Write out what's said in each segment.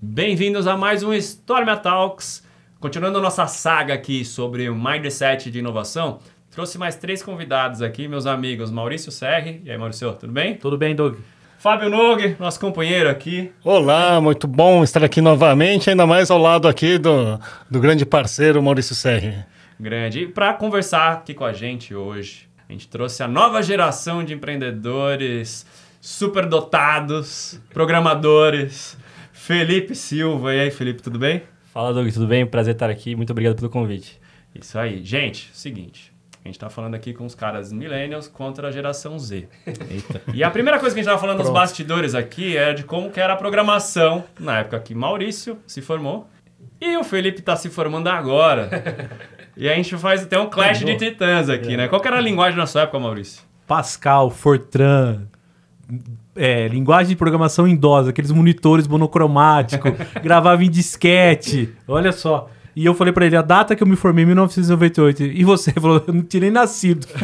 Bem-vindos a mais um Stormia Talks. Continuando nossa saga aqui sobre o mindset de inovação, trouxe mais três convidados aqui, meus amigos Maurício Serri. E aí, Maurício, tudo bem? Tudo bem, Doug? Fábio Nog, nosso companheiro aqui. Olá, muito bom estar aqui novamente, ainda mais ao lado aqui do, do grande parceiro Maurício Serri. Grande. E para conversar aqui com a gente hoje, a gente trouxe a nova geração de empreendedores superdotados, programadores. Felipe Silva. E aí, Felipe, tudo bem? Fala, Doug, tudo bem? Prazer estar aqui. Muito obrigado pelo convite. Isso aí. Gente, seguinte. A gente está falando aqui com os caras millennials contra a geração Z. Eita. E a primeira coisa que a gente estava falando Pronto. nos bastidores aqui era de como que era a programação na época que Maurício se formou e o Felipe está se formando agora. e a gente faz até um clash de titãs aqui, é. né? Qual que era a linguagem na sua época, Maurício? Pascal, Fortran, é, linguagem de programação em DOS, aqueles monitores monocromáticos, gravava em disquete. Olha só. E eu falei para ele, a data que eu me formei, 1998. E você falou, eu não tinha nem nascido.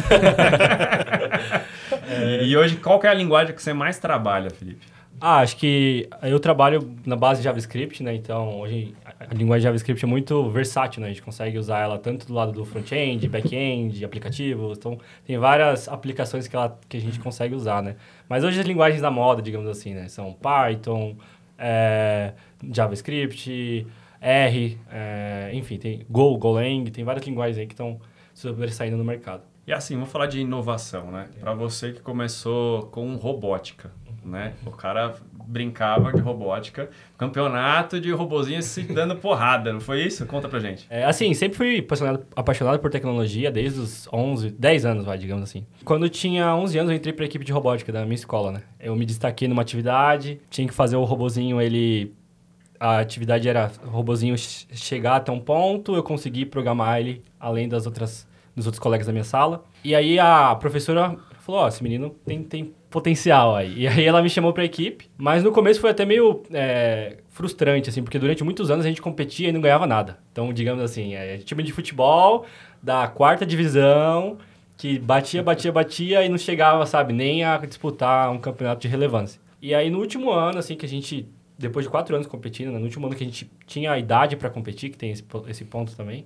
é. E hoje, qual é a linguagem que você mais trabalha, Felipe? Ah, acho que eu trabalho na base de JavaScript, né? Então, hoje a linguagem JavaScript é muito versátil, né? A gente consegue usar ela tanto do lado do front-end, back-end, aplicativos. Então, tem várias aplicações que, ela, que a gente consegue usar, né? Mas hoje as linguagens da moda, digamos assim, né? São Python, é, JavaScript, R, é, enfim, tem Go, Golang, tem várias linguagens aí que estão sobressaindo no mercado. E assim, vamos falar de inovação, né? Para você que começou com robótica, né? O cara brincava de robótica, campeonato de robozinhos se dando porrada, não foi isso? Conta pra gente. É, assim, sempre fui apaixonado, apaixonado por tecnologia desde os 11, 10 anos, vai, digamos assim. Quando tinha 11 anos, eu entrei pra equipe de robótica da minha escola, né? Eu me destaquei numa atividade, tinha que fazer o robozinho, ele a atividade era o robozinho chegar até um ponto, eu consegui programar ele além das outras dos outros colegas da minha sala. E aí a professora falou: Ó, oh, esse menino tem, tem potencial aí. E aí ela me chamou para a equipe, mas no começo foi até meio é, frustrante, assim, porque durante muitos anos a gente competia e não ganhava nada. Então, digamos assim, é, time de futebol da quarta divisão que batia, batia, batia e não chegava, sabe, nem a disputar um campeonato de relevância. E aí no último ano, assim, que a gente depois de quatro anos competindo, né, no último ano que a gente tinha a idade para competir, que tem esse, esse ponto também,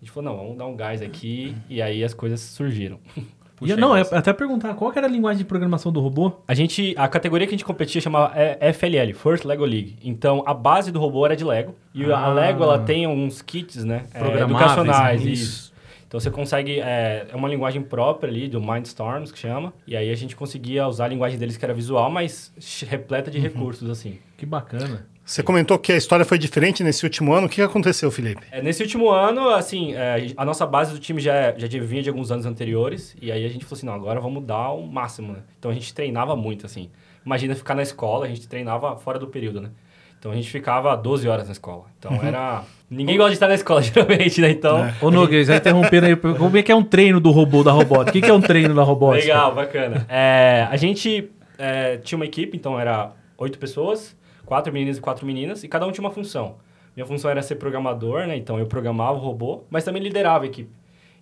a gente falou, não, vamos dar um gás aqui, e aí as coisas surgiram. Puxa e, não, é até perguntar, qual era a linguagem de programação do robô? A gente, a categoria que a gente competia chamava FLL, First Lego League. Então, a base do robô era de Lego. E ah. a Lego, ela tem uns kits, né? É, educacionais. Isso. isso. Então você consegue. É, é uma linguagem própria ali, do Mindstorms, que chama. E aí a gente conseguia usar a linguagem deles que era visual, mas repleta de uhum. recursos, assim. Que bacana. Você comentou que a história foi diferente nesse último ano. O que aconteceu, Felipe? É, nesse último ano, assim, é, a nossa base do time já, já vinha de alguns anos anteriores. E aí a gente falou assim, não, agora vamos dar o máximo, né? Então a gente treinava muito, assim. Imagina ficar na escola, a gente treinava fora do período, né? Então a gente ficava 12 horas na escola. Então uhum. era. Ninguém gosta de estar na escola, geralmente, né? Então. É. Ô, já interrompendo aí. Como é que é um treino do robô da robótica? O que, é um treino da robótica? Legal, bacana. É, a gente é, tinha uma equipe, então era oito pessoas, quatro meninas e quatro meninas, e cada um tinha uma função. Minha função era ser programador, né? Então eu programava o robô, mas também liderava a equipe.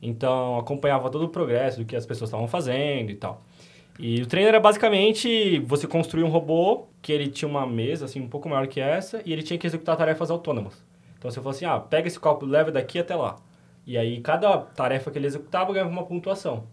Então acompanhava todo o progresso do que as pessoas estavam fazendo e tal. E o treino era basicamente você construir um robô que ele tinha uma mesa assim um pouco maior que essa e ele tinha que executar tarefas autônomas. Então você falou assim: "Ah, pega esse copo, leva daqui até lá". E aí cada tarefa que ele executava ganhava uma pontuação.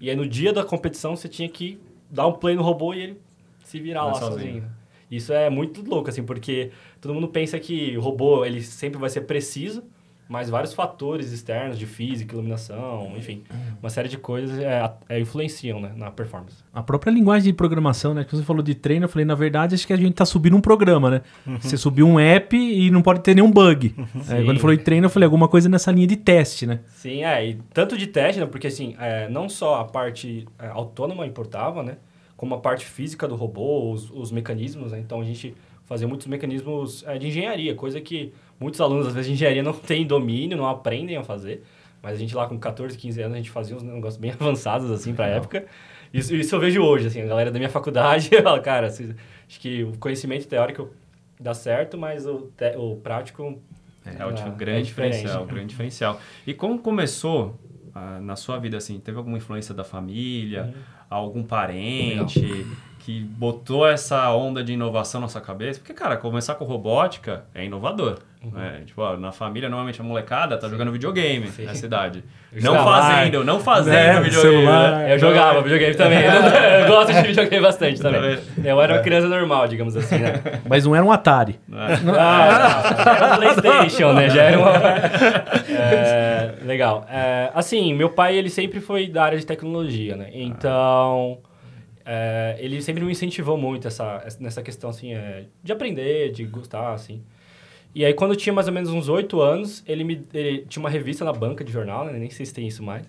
E aí no dia da competição você tinha que dar um play no robô e ele se virar lá sozinho. sozinho. Isso é muito louco assim, porque todo mundo pensa que o robô ele sempre vai ser preciso, mas vários fatores externos de física, iluminação, enfim, uma série de coisas é, é, influenciam né, na performance. A própria linguagem de programação, né? Que você falou de treino, eu falei, na verdade, acho que a gente está subindo um programa, né? Uhum. Você subiu um app e não pode ter nenhum bug. Uhum. É, quando falou de treino, eu falei alguma coisa nessa linha de teste, né? Sim, é, e tanto de teste, né? Porque assim, é, não só a parte é, autônoma importava, né? Como a parte física do robô, os, os mecanismos, né? Então a gente fazia muitos mecanismos é, de engenharia, coisa que muitos alunos, às vezes, de engenharia não têm domínio, não aprendem a fazer. Mas a gente lá com 14, 15 anos, a gente fazia uns negócios bem avançados, assim, pra época. Isso, isso eu vejo hoje, assim, a galera da minha faculdade fala, cara, acho que o conhecimento teórico dá certo, mas o, te, o prático... É, é o tipo, grande é diferencial, grande diferencial. E como começou ah, na sua vida, assim, teve alguma influência da família, uhum. Algum parente que botou essa onda de inovação na sua cabeça? Porque, cara, começar com robótica é inovador. Né? Tipo, ó, na família, normalmente a molecada tá jogando videogame Sim. nessa idade. Eu Não fazendo, não fazendo Né, videogame. celular. né? Eu jogava videogame também. Eu gosto de videogame bastante também. Eu era uma criança normal, digamos assim, né? Mas não era um Atari. Ah, era um PlayStation, né? Já era uma... É, legal. É, assim, meu pai, ele sempre foi da área de tecnologia, né? Então, é, ele sempre me incentivou muito essa, nessa questão, assim, é, de aprender, de gostar, assim. E aí, quando eu tinha mais ou menos uns oito anos, ele me ele tinha uma revista na banca de jornal, né? Nem sei se tem isso mais.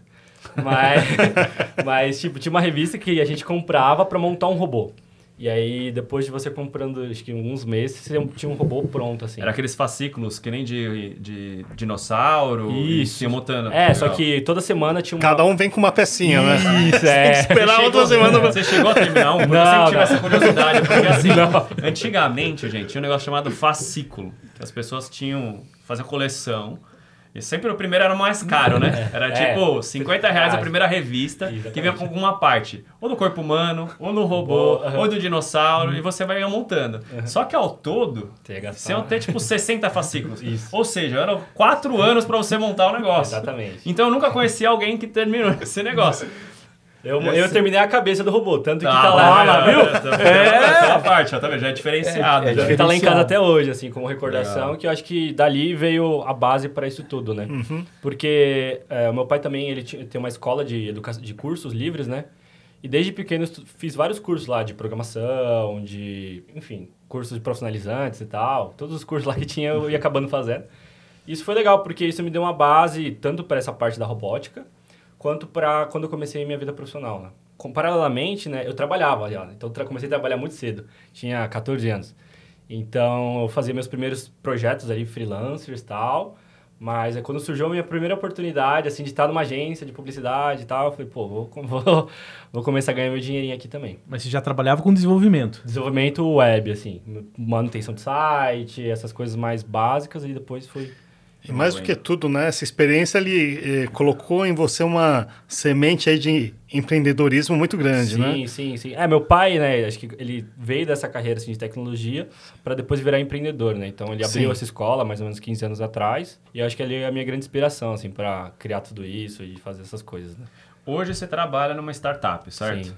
Mas, mas tipo, tinha uma revista que a gente comprava para montar um robô. E aí, depois de você comprando, acho que uns meses, você tinha um robô pronto, assim. Era aqueles fascículos que nem de, de dinossauro. Isso. E montando. É, só que toda semana tinha uma... Cada um vem com uma pecinha, né? Isso, é. Esperar Você outra chegou- semana pra... Você chegou a terminar um? Porque eu Não, sempre tive não. essa curiosidade. Porque assim, antigamente, gente, tinha um negócio chamado fascículo. Que as pessoas tinham... Fazer coleção. E sempre o primeiro era o mais caro, né? Era É. tipo 50 reais a primeira revista, que vinha com alguma parte. Ou do corpo humano, ou no robô, Aham. ou do dinossauro, e você vai montando. Só que ao todo, Você ia ter tipo 60 fascículos. Isso. Ou seja, eram 4 anos pra você montar o negócio. Exatamente. Então eu nunca conheci alguém que terminou esse negócio. Eu, eu terminei a cabeça do robô, tanto que Ah, tá lá, lá, viu? É, a parte, ó, tá vendo? Já é diferenciado. É, é já. Ele tá lá em casa até hoje, assim, como recordação, Legal. que eu acho que dali veio a base para isso tudo, né? Porque é, o meu pai também, ele tem uma escola de, educa de cursos livres, né? E desde pequeno eu fiz vários cursos lá de programação, de, enfim, cursos de profissionalizantes e tal. Todos os cursos lá que tinha eu ia acabando fazendo. Isso foi legal, porque isso me deu uma base tanto para essa parte da robótica, quanto para quando eu comecei minha vida profissional, né? Com- Paralelamente, né, eu trabalhava já, né? então eu comecei a trabalhar muito cedo, tinha 14 anos. Então eu fazia meus primeiros projetos ali, freelancers e tal, mas é quando surgiu a minha primeira oportunidade, assim, de estar numa agência de publicidade e tal, eu falei, pô, vou, vou, vou começar a ganhar meu dinheirinho aqui também. Mas você já trabalhava com desenvolvimento. Desenvolvimento web, assim, manutenção de site, essas coisas mais básicas, e depois fui... E mais do que tudo, né? Essa experiência ele eh, colocou em você uma semente aí de empreendedorismo muito grande, sim, né? Sim, sim, É, meu pai, né, acho que ele veio dessa carreira assim, de tecnologia para depois virar empreendedor, né? Então ele abriu Sim. essa escola mais ou menos 15 anos atrás, e eu acho que ele é a minha grande inspiração assim para criar tudo isso e fazer essas coisas, né? Hoje você trabalha numa startup, certo? Sim.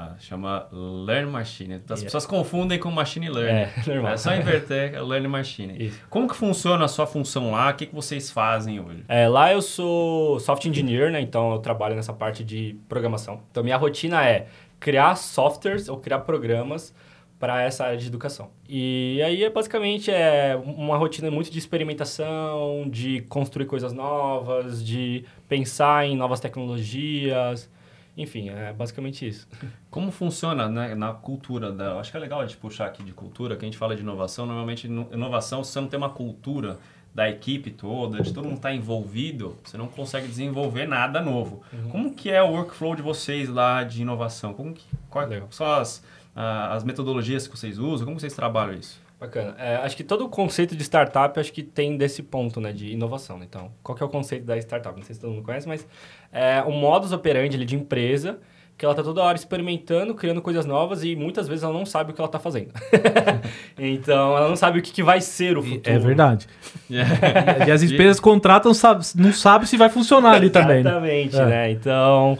Ah, chama Learn Machine. As Yeah. pessoas confundem com Machine Learning. É, normal. É só inverter, é Learn Machine. Isso. Como que funciona a sua função lá? O que, que vocês fazem hoje? É, lá eu sou software engineer, né? Então eu trabalho nessa parte de programação. Então minha rotina é criar softwares ou criar programas para essa área de educação. E aí é basicamente é uma rotina muito de experimentação, de construir coisas novas, de pensar em novas tecnologias. Enfim, é basicamente isso. Como funciona né, na cultura da. Acho que é legal a gente puxar aqui de cultura, que a gente fala de inovação. Normalmente, ino- inovação, se você não tem uma cultura da equipe toda, de todo mundo estar envolvido, você não consegue desenvolver nada novo. Como que é o workflow de vocês lá de inovação? Como que, quais Legal. são as, ah, as metodologias que vocês usam? Como vocês trabalham isso? Bacana. É, acho que todo o conceito de startup acho que tem desse ponto, né, de inovação. né? Então, qual que é o conceito da startup? Não sei se todo mundo conhece, mas é um modus operandi ali, de empresa que ela tá toda hora experimentando, criando coisas novas e muitas vezes ela não sabe o que ela tá fazendo. então, ela não sabe o que, que vai ser o futuro. É verdade. E as empresas contratam, sabe, não sabe se vai funcionar ali também. Né? Exatamente, É. né? Então,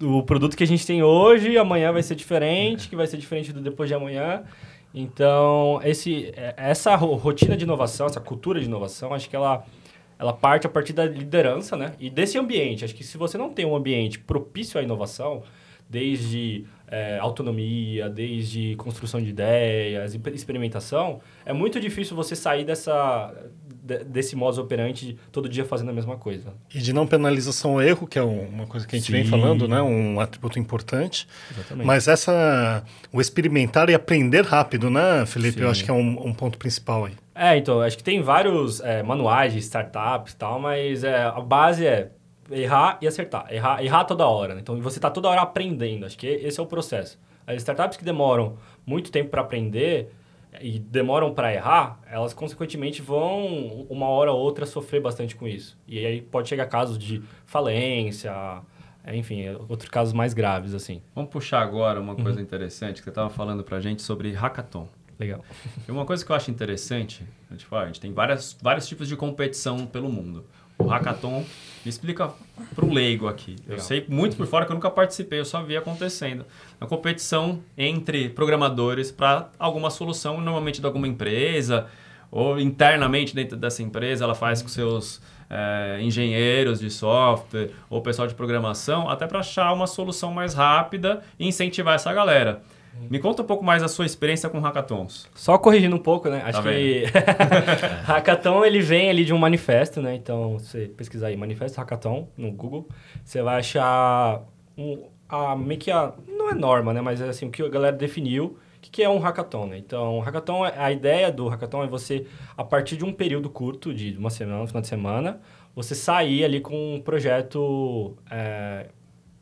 o produto que a gente tem hoje, amanhã vai ser diferente, que vai ser diferente do depois de amanhã. Então, esse, é- essa ro- rotina de inovação, essa cultura de inovação, acho que ela, ela parte a partir da liderança, né? E desse ambiente. Acho que se você não tem um ambiente propício à inovação, desde é, autonomia, desde construção de ideias, exper- experimentação, é muito difícil você sair dessa, de- desse modus operandi todo dia fazendo a mesma coisa. E de não penalização ao erro, que é um- uma coisa que a gente vem Sim. falando, né? Um atributo importante. Exatamente. Mas essa... O experimentar e aprender rápido, né, Felipe? Eu Sim. acho que é um, um ponto principal aí. É, então, acho que tem vários é, manuais de startups e tal, mas é, a base é errar e acertar. Errar, errar toda hora. né? Então, você está toda hora aprendendo. Acho que esse é o processo. As startups que demoram muito tempo para aprender e demoram para errar, elas consequentemente vão, uma hora ou outra, sofrer bastante com isso. E aí pode chegar casos de falência, É, enfim, é outros casos mais graves, assim. Vamos puxar agora uma coisa interessante que você estava falando pra gente sobre hackathon. Legal. E uma coisa que eu acho interessante, tipo, a gente tem várias, vários tipos de competição pelo mundo. O hackathon, me explica para um leigo aqui. Eu Legal. sei muito por fora que eu nunca participei, eu só vi acontecendo. Uma competição entre programadores para alguma solução, normalmente de alguma empresa, ou internamente dentro dessa empresa, ela faz com seus eh, engenheiros de software ou pessoal de programação, até para achar uma solução mais rápida e incentivar essa galera. Me conta um pouco mais a sua experiência com hackathons. Só corrigindo um pouco, né? Acho Tá que Hackathon ele vem ali de um manifesto, né? Então, você pesquisar aí manifesto Hackathon no Google, você vai achar um, a, meio que a não é norma, né? Mas é assim o que a galera definiu. O que, que é um hackathon, né? Então, hackathon, é- a ideia do hackathon é você, a partir de um período curto, de uma semana, um final de semana, você sair ali com um projeto é,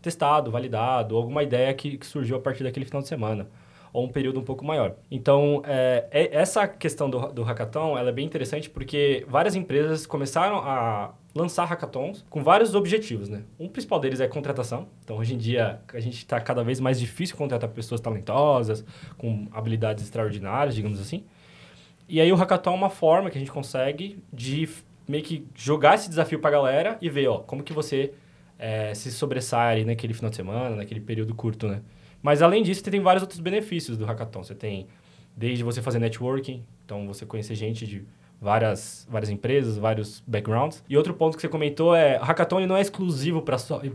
testado, validado, alguma ideia que, que surgiu a partir daquele final de semana ou um período um pouco maior. Então, é, é- essa questão do, do hackathon ela é bem interessante porque várias empresas começaram a lançar hackathons com vários objetivos, né? Um principal deles é contratação. Então, hoje em dia, a gente está cada vez mais difícil contratar pessoas talentosas, com habilidades extraordinárias, digamos assim. E aí, o hackathon é uma forma que a gente consegue de meio que jogar esse desafio para a galera e ver, ó, como que você é, se sobressai ali naquele final de semana, naquele período curto, né? Mas além disso, você tem vários outros benefícios do hackathon. Você tem desde você fazer networking, então você conhecer gente de várias, várias empresas, vários backgrounds. E outro ponto que você comentou é, o hackathon não é exclusivo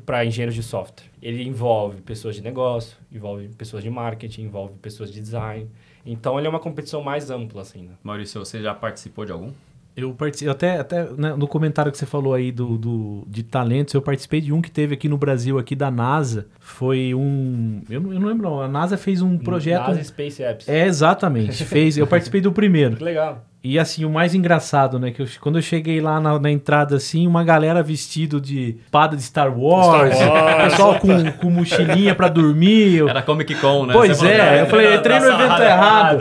para engenheiros de software. Ele envolve pessoas de negócio, envolve pessoas de marketing, envolve pessoas de design. Então ele é uma competição mais ampla assim, né? Maurício, você já participou de algum? Eu participei, até, até né, no comentário que você falou aí do, do, de talentos, eu participei de um que teve aqui no Brasil, aqui da NASA. Foi um. Eu não, eu não lembro, não. A NASA fez um projeto. NASA Space Apps. É, exatamente. Fez. Eu participei do primeiro. Que legal. E assim, o mais engraçado, né? Que eu- quando eu cheguei lá na, na entrada, assim, uma galera vestido de espada de Star Wars, Star Wars. pessoal com, com mochilinha pra dormir. eu- Era Comic Con, né? Pois Você falou, é, "Ah, eu falei, entrei no evento errado.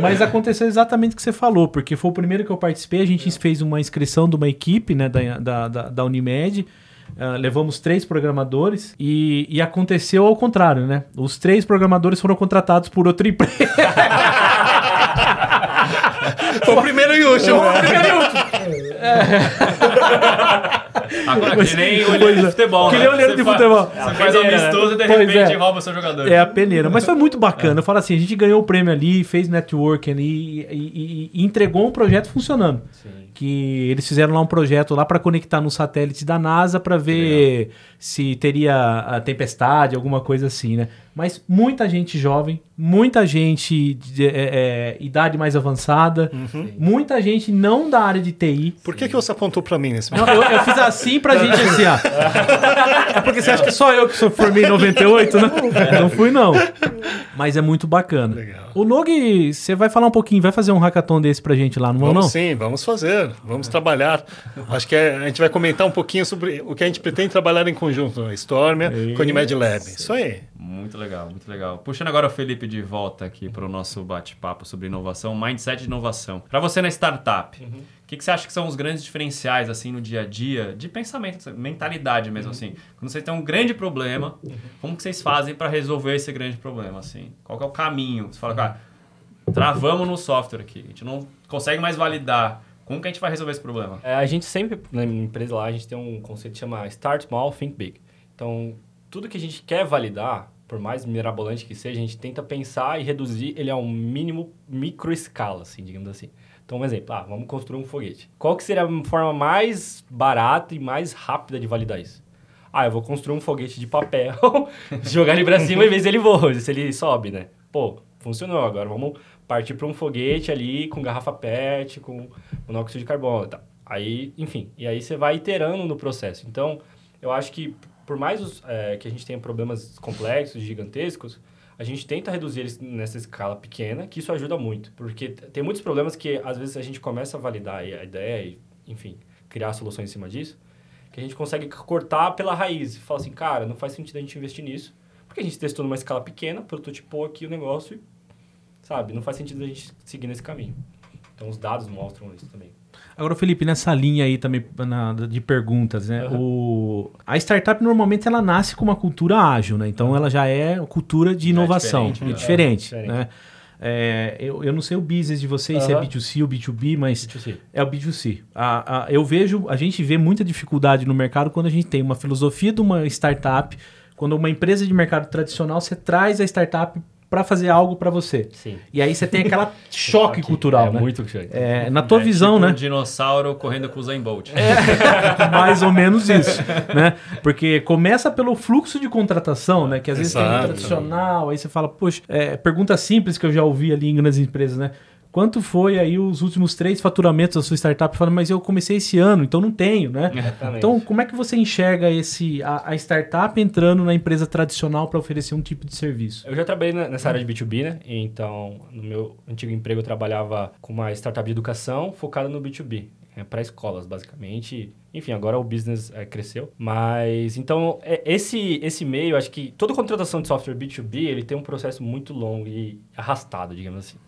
Mas aconteceu exatamente o que você falou, porque foi o primeiro que eu participei, a gente fez uma inscrição de uma equipe, né, da, da, da, da Unimed. ah, levamos três programadores e, e aconteceu ao contrário, né? Os três programadores foram contratados por outra empresa. Foi o primeiro e último. Agora, que nem olheiro de é. futebol, Que né? nem olheiro Você de futebol. Você faz né? amistoso e de repente é. rouba o seu jogador. É a peneira. Mas foi muito bacana. Eu falo assim, a gente ganhou o prêmio ali, fez networking ali e, e- e entregou um projeto funcionando. Sim. Que eles fizeram lá um projeto lá para conectar no satélite da NASA para ver se teria a tempestade, alguma coisa assim, né? Mas muita gente jovem, muita gente de é, é, idade mais avançada, muita gente não da área de TI. Por que, que você apontou pra mim nesse Não, eu, eu fiz assim pra gente assim, ó. É porque você acha que só eu que sou formei em 98, né? Não fui, não. Mas é muito bacana. Legal. O Nog, você vai falar um pouquinho, vai fazer um hackathon desse pra gente lá, não Vamos não? sim, vamos fazer, vamos trabalhar. Acho que é- a gente vai comentar um pouquinho sobre o que a gente pretende trabalhar em conjunto, a Stormia com a Unimed Lab. Isso aí. Muito legal, muito legal. Puxando agora o Felipe de volta aqui para o nosso bate-papo sobre inovação, mindset de inovação. Para você na startup, o que, que você acha que são os grandes diferenciais assim no dia a dia de pensamento, mentalidade mesmo assim? Quando você tem um grande problema, como que vocês fazem para resolver esse grande problema assim? Qual é o caminho? Você fala, cara, travamos no software aqui, a gente não consegue mais validar. Como que a gente vai resolver esse problema? É, a gente sempre, na minha empresa lá, a gente tem um conceito que chama Start Small, Think Big. Então, tudo que a gente quer validar, por mais mirabolante que seja, a gente tenta pensar e reduzir ele a um mínimo micro escala, assim, digamos assim. Então, um exemplo, ah, vamos construir um foguete. Qual que seria a forma mais barata e mais rápida de validar isso? Ah, eu vou construir um foguete de papel, jogar ele pra cima e ver se ele voa, se ele sobe, né? Pô, funcionou. Agora vamos partir para um foguete ali com garrafa PET, com monóxido de carbono e tal. Aí, enfim, e aí você vai iterando no processo. Então, eu acho que por mais os, é, que a gente tenha problemas complexos, gigantescos, a gente tenta reduzir eles nessa escala pequena, que isso ajuda muito. Porque tem muitos problemas que, às vezes, a gente começa a validar a ideia e, enfim, criar soluções em cima disso, que a gente consegue cortar pela raiz. Fala assim, cara, não faz sentido a gente investir nisso, porque a gente testou numa escala pequena, prototipou aqui o negócio e, sabe, não faz sentido a gente seguir nesse caminho. Então, os dados mostram isso também. Agora, Felipe, nessa linha aí também na- de perguntas, né? O, a startup normalmente ela nasce com uma cultura ágil, né? Então ela já é cultura de é inovação, diferente, é né? diferente, É, diferente. né? É, eu, eu não sei o business de vocês, se é Aham. B2C ou B2B, mas B2C. é o B2C. A, a- eu vejo, a gente vê muita dificuldade no mercado quando a gente tem uma filosofia de uma startup, quando uma empresa de mercado tradicional, você traz a startup para fazer algo para você. Sim. E aí você tem aquela choque cultural, é né? muito choque. É, na tua É visão, tipo né? um dinossauro correndo com o Zayn Bolt. Mais ou menos isso, né? Porque começa pelo fluxo de contratação, né? Que às vezes tem um tradicional, aí você fala, poxa, é, pergunta simples que eu já ouvi ali em grandes empresas, né? Quanto foi aí os últimos três faturamentos da sua startup? Falando, mas eu comecei esse ano, então não tenho, né? Exatamente. Então, como é que você enxerga esse a, a startup entrando na empresa tradicional para oferecer um tipo de serviço? Eu já trabalhei nessa área de B2B, né? Então, no meu antigo emprego, eu trabalhava com uma startup de educação focada no B2B. É, para escolas, basicamente. Enfim, agora o business é, cresceu. Mas, então, é, esse, esse meio, acho que toda contratação de software B2B, ele tem um processo muito longo e arrastado, digamos assim.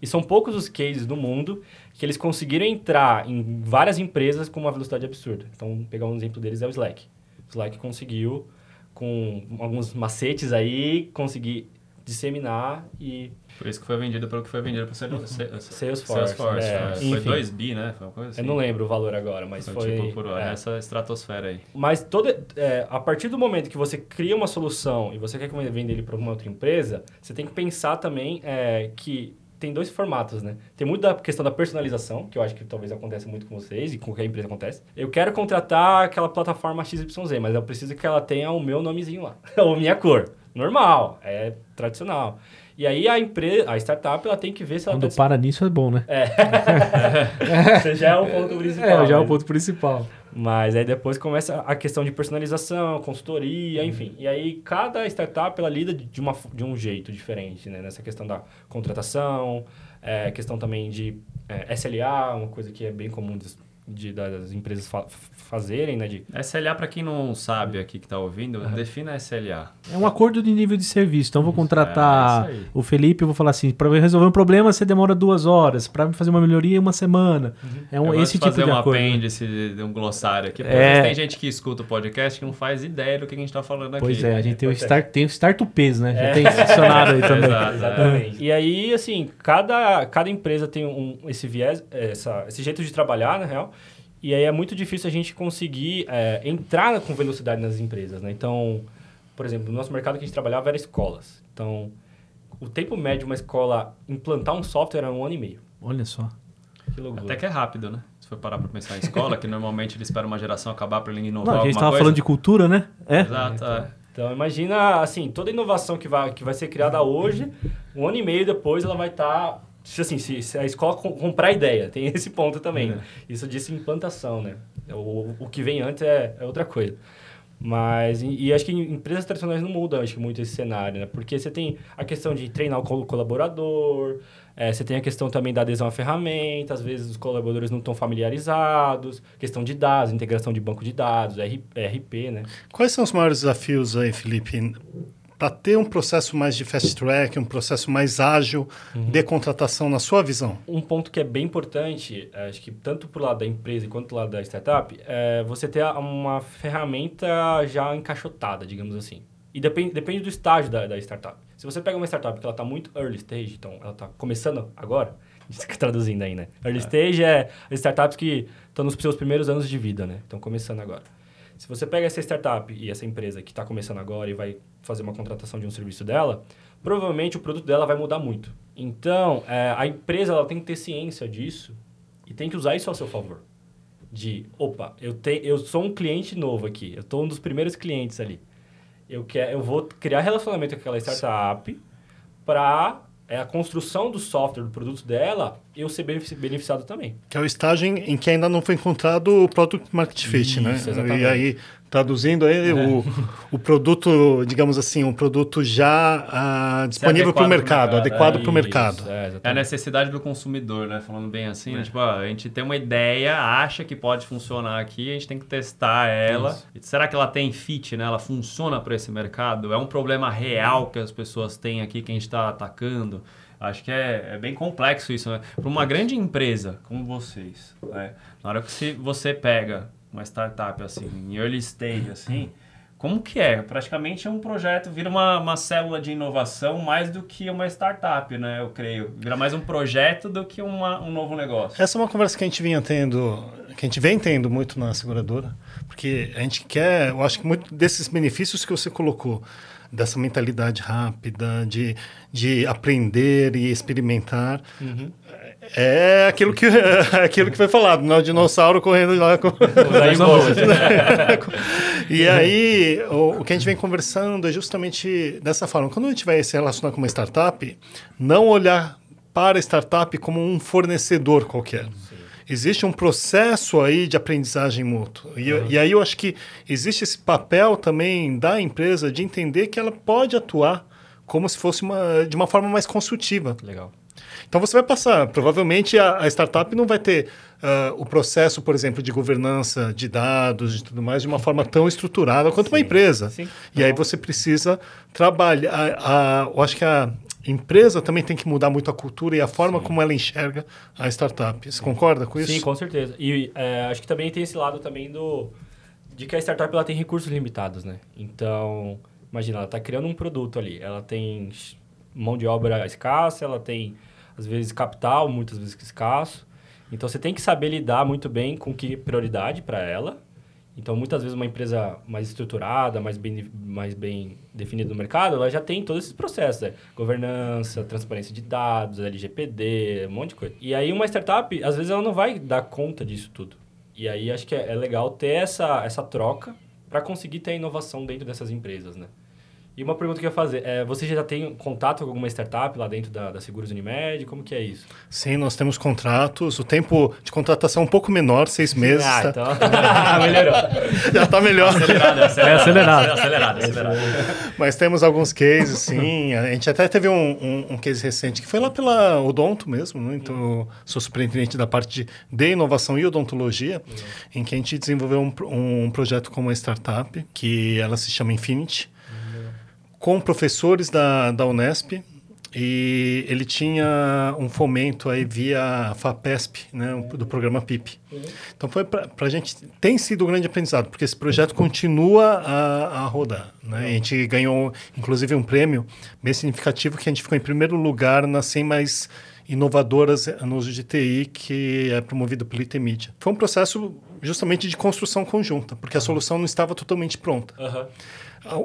E são poucos os cases do mundo que eles conseguiram entrar em várias empresas com uma velocidade absurda. Então, pegar um exemplo deles é o Slack. O Slack conseguiu, com alguns macetes aí, conseguir disseminar e Por isso que foi vendido pelo que foi vendido para Salesforce. Salesforce, Salesforce é, é. Foi enfim. 2 bi, né? Foi uma coisa assim. eu não lembro o valor agora, mas Foi, foi... tipo por é. essa estratosfera aí. Mas toda, é, a partir do momento que você cria uma solução e você quer vender ele para uma outra empresa, você tem que pensar também é, que tem dois formatos, né? Tem muito da questão da personalização, que eu acho que talvez aconteça muito com vocês e com qualquer empresa acontece. Eu quero contratar aquela plataforma XYZ, mas eu preciso que ela tenha o meu nomezinho lá, ou minha cor. Normal, é tradicional. E aí a empresa, a startup, ela tem que ver se ela Quando tá para nisso é bom, né? Você já é o ponto principal. É, já é o né? ponto principal. Mas aí depois começa a questão de personalização, consultoria, enfim. E aí cada startup ela lida de, uma, de um jeito diferente, né? Nessa questão da contratação, é, questão também de é, SLA, uma coisa que é bem comum de- das empresas fa- fazerem, né? De, SLA, para quem não sabe aqui que tá ouvindo, defina SLA. É um acordo de nível de serviço. Então, eu vou contratar é o Felipe, eu vou falar assim: para resolver um problema, você demora duas horas. Para fazer uma melhoria, uma semana. É um, esse de tipo fazer de um acordo. né? apêndice de, de um glossário aqui. Porque É. tem gente que escuta o podcast que não faz ideia do que a gente tá falando aqui. Pois é, a gente tem o ser. start, tem o startupês, né? Já É. tem dicionário aí também. Exato. Exatamente. E aí, assim, cada, cada empresa tem um, esse viés, essa, esse jeito de trabalhar, na real. E aí é muito difícil a gente conseguir é, entrar com velocidade nas empresas, né? Então, por exemplo, no nosso mercado que a gente trabalhava era escolas. Então, o tempo médio de uma escola implantar um software era um ano e meio. Olha só. Que loucura. Até que é rápido, né? Se for parar pra pensar em escola, que normalmente ele espera uma geração acabar pra ele inovar Não, a gente alguma tava coisa. falando de cultura, né? É. Exato, é. Então, imagina, assim, toda inovação que vai, que vai ser criada hoje, um ano e meio depois ela vai estar... se, assim, se, se a escola com- comprar ideia, tem esse ponto também. né? Isso disse implantação, né? O, o que vem antes é, é outra coisa. Mas, e, e acho que em empresas tradicionais não mudam, acho que muito esse cenário, né? Porque você tem a questão de treinar o col- colaborador, é, você tem a questão também da adesão à ferramenta, às vezes os colaboradores não estão familiarizados, questão de dados, integração de banco de dados, R- RP, né? Quais são os maiores desafios aí, Felipe, para ter um processo mais de fast track, um processo mais ágil de contratação na sua visão? Um ponto que é bem importante, eh, acho que tanto para o lado da empresa quanto do lado da startup, é você ter uma ferramenta já encaixotada, digamos assim. E depende, depende do estágio da, da startup. Se você pega uma startup que ela está muito early stage, então ela está começando agora, traduzindo aí, né? Early stage é startups que estão nos seus primeiros anos de vida, né? Estão começando agora. Se você pega essa startup e essa empresa que está começando agora e vai fazer uma contratação de um serviço dela, provavelmente o produto dela vai mudar muito. Então, é, a empresa ela tem que ter ciência disso e tem que usar isso ao seu favor. De, opa, eu, te, eu sou um cliente novo aqui, eu estou um dos primeiros clientes ali. Eu, quer, eu vou criar relacionamento com aquela startup para é, a construção do software, do produto dela, eu ser benefici- beneficiado também. Que é o estágio em, que ainda não foi encontrado o product market fit, né? Isso, exatamente. E aí, traduzindo aí, o, o produto, digamos assim, um produto já ah, disponível para o mercado, mercado, adequado para o Isso, mercado. É, É a exatamente. necessidade do consumidor, né? Falando bem assim, É. né? Tipo, ó, a gente tem uma ideia, acha que pode funcionar aqui, a gente tem que testar ela. Isso. E Será que ela tem fit, né? Ela funciona para esse mercado? É um problema real que as pessoas têm aqui que a gente está atacando? Acho que é, é bem complexo isso, né? Para uma grande empresa como vocês, né? na hora que você pega uma startup assim, em early stage, assim, como que é? Praticamente é um projeto, vira uma, uma célula de inovação mais do que uma startup, né? Eu creio. Vira mais um projeto do que uma, um novo negócio. Essa é uma conversa que a gente vinha tendo, que a gente vem tendo muito na seguradora, porque a gente quer, eu acho que muito desses benefícios que você colocou, dessa mentalidade rápida, de, de aprender e experimentar, uhum. É aquilo que, é aquilo que foi falado, né? O dinossauro correndo lá com. e aí, o, o, que a gente vem conversando é justamente dessa forma. Quando a gente vai se relacionar com uma startup, não olhar para a startup como um fornecedor qualquer. Sim. Existe um processo aí de aprendizagem mútua. E, uhum. e aí eu acho que existe esse papel também da empresa de entender que ela pode atuar como se fosse uma, de uma forma mais consultiva. Legal. Então você vai passar, provavelmente a, a startup não vai ter uh, o processo, por exemplo, de governança de dados e tudo mais de uma forma tão estruturada quanto Sim. uma empresa. Sim. E aí você precisa trabalhar. A, a, eu acho que a empresa também tem que mudar muito a cultura e a forma Sim. como ela enxerga a startup. Você concorda com isso? Sim, com certeza. E é, acho que também tem esse lado também do de que a startup ela tem recursos limitados, né? Então, imagina, ela está criando um produto ali, ela tem mão de obra escassa, ela tem às vezes capital, muitas vezes escasso. Então você tem que saber lidar muito bem com que prioridade para ela. Então muitas vezes uma empresa mais estruturada, mais bem, mais bem definida no mercado, ela já tem todos esses processos, né? governança, transparência de dados, LGPD, um monte de coisa. E aí uma startup, às vezes ela não vai dar conta disso tudo. E aí acho que é, é legal ter essa, essa troca para conseguir ter inovação dentro dessas empresas, né? E uma pergunta que eu ia fazer, é, você já tem contato com alguma startup lá dentro da, da Seguros Unimed? Como que é isso? Sim, nós temos contratos. O tempo de contratação é um pouco menor, seis meses. Ah, tá... então... melhorou. já está melhor. Acelerado, acelerado. É acelerado. acelerado, acelerado. Mas temos alguns cases, sim. A gente até teve um, um, um, case recente que foi lá pela Odonto mesmo. Né? Então, sou superintendente da parte de, inovação e odontologia, uhum. em que a gente desenvolveu um, um projeto com uma startup, que ela se chama Infinity com professores da, da Unesp e ele tinha um fomento aí via FAPESP, né, do programa PIP. Então foi para a gente tem sido um grande aprendizado porque esse projeto continua a, a rodar. Né? A gente ganhou inclusive um prêmio bem significativo que a gente ficou em primeiro lugar nas 100 mais inovadoras no uso de TI que é promovido pelo ITMedia. Foi um processo justamente de construção conjunta porque a solução não estava totalmente pronta. Uhum.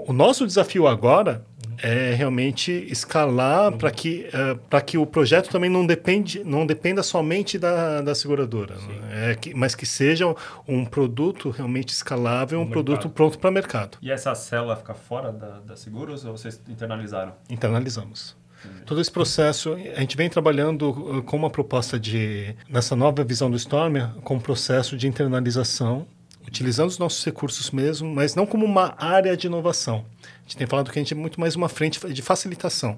O nosso desafio agora é realmente escalar para que, uh, para que o projeto também não, depende, não dependa somente da, da seguradora, né? é que, mas que seja um produto realmente escalável, um, um produto pronto para mercado. E essa célula fica fora da, da Seguros ou vocês internalizaram? Internalizamos. Todo esse processo, a gente vem trabalhando com uma proposta de, nessa nova visão do Storm, com um processo de internalização utilizando os nossos recursos mesmo, mas não como uma área de inovação. A gente tem falado que a gente é muito mais uma frente de facilitação.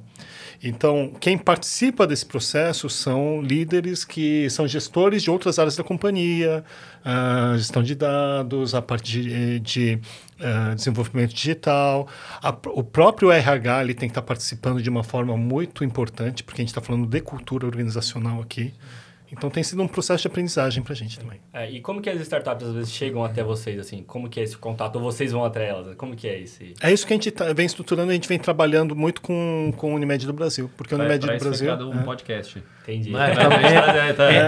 Então, quem participa desse processo são líderes que são gestores de outras áreas da companhia, a gestão de dados, a parte de, de uh, desenvolvimento digital. A, o próprio RH ele tem que estar participando de uma forma muito importante, porque a gente está falando de cultura organizacional aqui. Então tem sido um processo de aprendizagem para a gente também. É, e como que as startups às vezes chegam até vocês assim? Como que é esse contato? Ou vocês vão até elas? Como que é esse? É isso que a gente tá, vem estruturando. A gente vem trabalhando muito com, com o Unimed do Brasil, porque o Unimed do Brasil é um podcast. Entendi.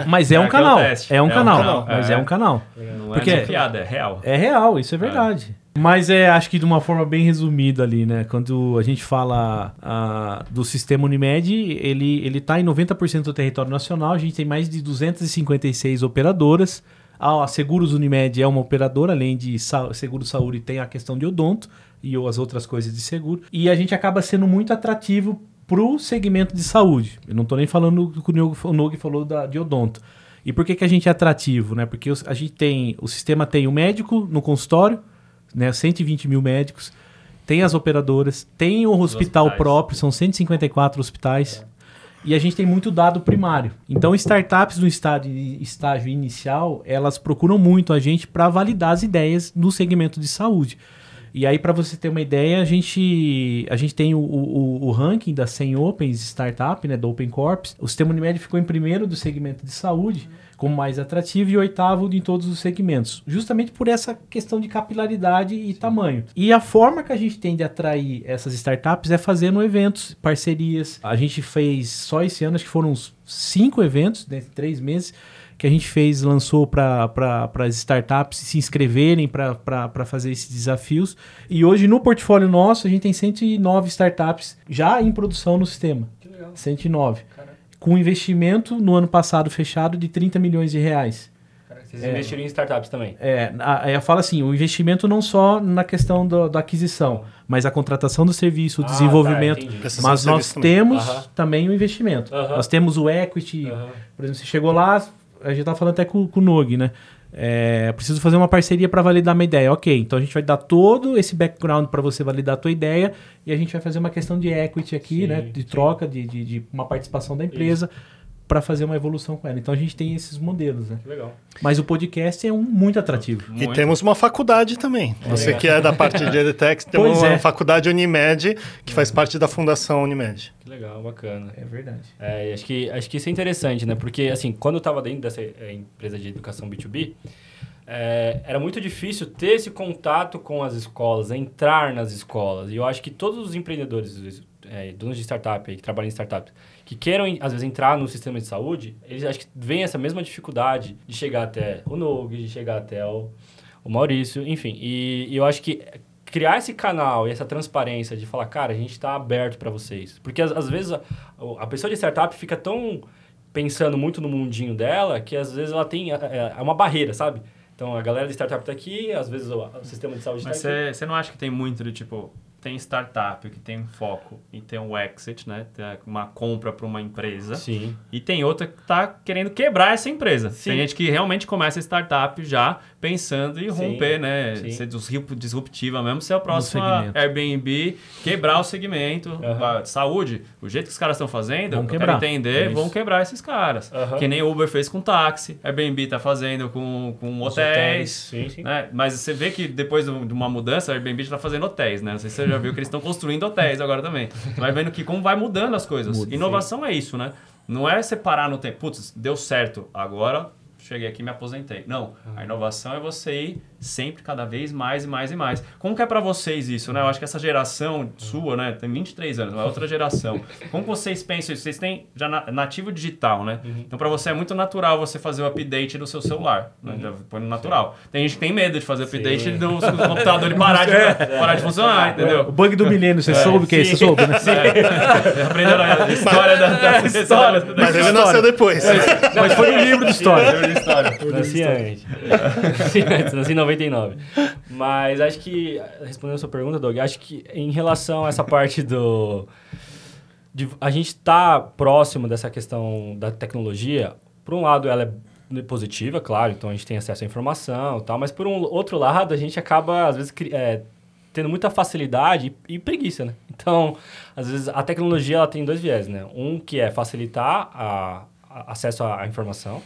mas é um canal. É um canal. Mas é um canal. Não é piada, é real. É real, isso é verdade. Mas é, acho que de uma forma bem resumida ali, né? Quando a gente fala uh, do sistema Unimed, ele ele está em 90% do território nacional. A gente tem mais de 256 operadoras. A Seguros Unimed é uma operadora, além de Seguro Saúde tem a questão de odonto e as outras coisas de seguro. E a gente acaba sendo muito atrativo para o segmento de saúde. Eu não estou nem falando do que o Nogue falou da, de odonto. E por que, que a gente é atrativo? Né? Porque a gente tem, o sistema tem o médico no consultório, né, 120 mil médicos, tem as operadoras, tem o hospital próprio, são 154 hospitais. E a gente tem muito dado primário. Então, startups no estágio, estágio inicial, elas procuram muito a gente para validar as ideias no segmento de saúde. E aí, para você ter uma ideia, a gente, a gente tem o, o, o ranking das 100 Opens Startup, né, do Open Corps. O sistema Unimed ficou em primeiro do segmento de saúde, como mais atrativo, e oitavo em todos os segmentos. Justamente por essa questão de capilaridade e tamanho. E a forma que a gente tem de atrair essas startups é fazendo eventos, parcerias. A gente fez só esse ano, acho que foram uns cinco eventos, dentro de três meses que a gente fez, lançou para as startups se inscreverem para fazer esses desafios. E hoje no portfólio nosso a gente tem 109 startups já em produção no sistema. Que legal. 109. Com investimento no ano passado fechado de 30 milhões de reais. Vocês é, investiram em startups também? É, a, eu falo assim, o investimento não só na questão do, da aquisição, mas a contratação do serviço, o ah, tá, desenvolvimento. Tá, mas nós temos também. também o investimento. Nós temos o equity. Por exemplo, você chegou lá, a gente tava falando até com, com o Nog, né? É, preciso fazer uma parceria para validar uma ideia. Ok, então a gente vai dar todo esse background para você validar a tua ideia e a gente vai fazer uma questão de equity aqui, sim, né? De sim. troca, de, de, de, uma participação da empresa para fazer uma evolução com ela. Então a gente tem esses modelos, né? Que legal. Mas o podcast é um muito atrativo. Muito. E temos uma faculdade também. É. Você que é da parte de EdTech, tem uma é. faculdade Unimed que faz parte da Fundação Unimed. Que legal, bacana. É verdade. É, acho que acho que isso é interessante, né? Porque assim, quando eu estava dentro dessa é, empresa de educação B2B, é, era muito difícil ter esse contato com as escolas, entrar nas escolas. E eu acho que todos os empreendedores, é, donos de startup, que trabalham em startups, que queiram, às vezes, entrar no sistema de saúde, eles acho que vem essa mesma dificuldade de chegar até o Nog, de chegar até o, o Maurício, enfim. E, e, eu acho que criar esse canal e essa transparência de falar, cara, a gente está aberto para vocês. Porque, às, às vezes, a, a pessoa de startup fica tão pensando muito no mundinho dela que, às vezes, ela tem... É, é, é uma barreira, sabe? Então, a galera de startup está aqui, às vezes o, o sistema de saúde está aqui. Mas você não acha que tem muito de, tipo tem startup que tem um foco e tem um exit, né? Tem uma compra para uma empresa. Sim. E tem outra que está querendo quebrar essa empresa. Sim. Tem gente que realmente começa a startup já pensando em romper, Sim. né? Sim. Ser disruptiva mesmo, ser a próxima Airbnb, quebrar o segmento. Uhum. Saúde, o jeito que os caras estão fazendo, vão quebrar. entender, é vão quebrar esses caras. Uhum. Que nem o Uber fez com táxi, Airbnb está fazendo com, com hotéis. hotéis. Sim, sim. Né? Mas você vê que depois de uma mudança, a Airbnb está fazendo hotéis, né? Não sei se você já viu que eles estão construindo hotéis agora também. Vai vendo que como vai mudando as coisas. Muda, Inovação sim. é isso, né? Não é separar no tempo. Putz, deu certo. Agora cheguei aqui e me aposentei. Não. A inovação é você ir sempre cada vez mais e mais e mais. Como que é para vocês isso, né? Eu acho que essa geração sua, né, tem 23 anos, é outra geração. Como vocês pensam isso? Vocês têm já nativo digital, né? Uhum. Então para você é muito natural você fazer o update do seu celular, né? Uhum. Já põe no natural. Tem gente que tem medo de fazer o update do, do computador e parar de, é. parar de funcionar, entendeu? O bug do milênio, você é. soube o que é isso? Você soube, né? Sim. É. Aprendendo a história da, da, da história. Mas ele nasceu depois. Mas foi no livro de história. História. Nasci antes. Nasci em 99. Mas acho que, respondendo a sua pergunta, Doug, acho que em relação a essa parte do. De, a gente está próximo dessa questão da tecnologia. Por um lado, ela é positiva, claro, então a gente tem acesso à informação e tal, mas por um outro lado, a gente acaba, às vezes, é, tendo muita facilidade e, e, preguiça, né? Então, às vezes, a tecnologia ela tem dois viés, né? Um que é facilitar a, a acesso à informação,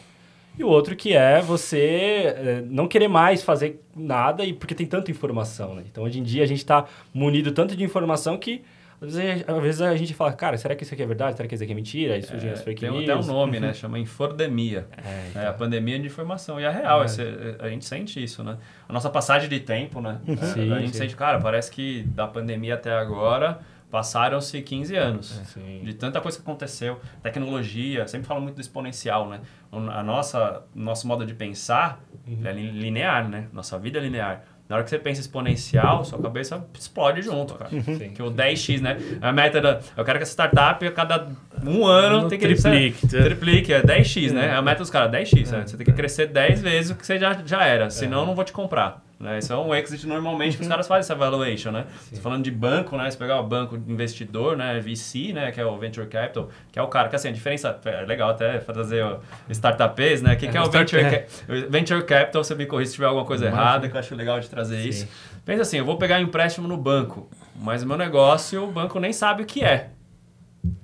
e o outro que é você é, não querer mais fazer nada e porque tem tanta informação, né? Então, hoje em dia, a gente está munido tanto de informação que às vezes, às vezes, a gente fala, cara, será que isso aqui é verdade? Será que isso aqui é mentira? Isso é, as fake tem news. Tem até um nome, né? Chama infodemia. É, então. é, a pandemia de informação. E é real, é. Esse, a gente sente isso, né? A nossa passagem de tempo, né? Sim, a gente sim. sente, cara, parece que da pandemia até agora Passaram-se 15 anos é, de tanta coisa que aconteceu, tecnologia, sempre falo muito do exponencial, né? A nossa nosso modo de pensar uhum. é linear, né? Nossa vida é linear. Na hora que você pensa exponencial, sua cabeça explode junto, cara. Uhum. Que o 10x, né? A meta da. Eu quero que essa startup a cada um ano tem que. Triplique. Triplique, é 10x, né? É a meta dos caras, 10x. É. Né? Você tem que crescer 10 vezes o que você já, já era. Senão, eu não vou te comprar. Né? Isso é um exit normalmente que os caras fazem essa valuation, né? Você falando de banco, né? Você pegar o banco investidor, né? VC, né? Que é o Venture Capital, que é o cara que, assim, a diferença... É legal até trazer o startups, né? O que, é, que é o Venture, é. Venture Capital? Você me corrija se tiver alguma coisa errada, que eu acho legal de trazer Sim. isso. Pensa assim, eu vou pegar um empréstimo no banco, mas o meu negócio, o banco nem sabe o que é.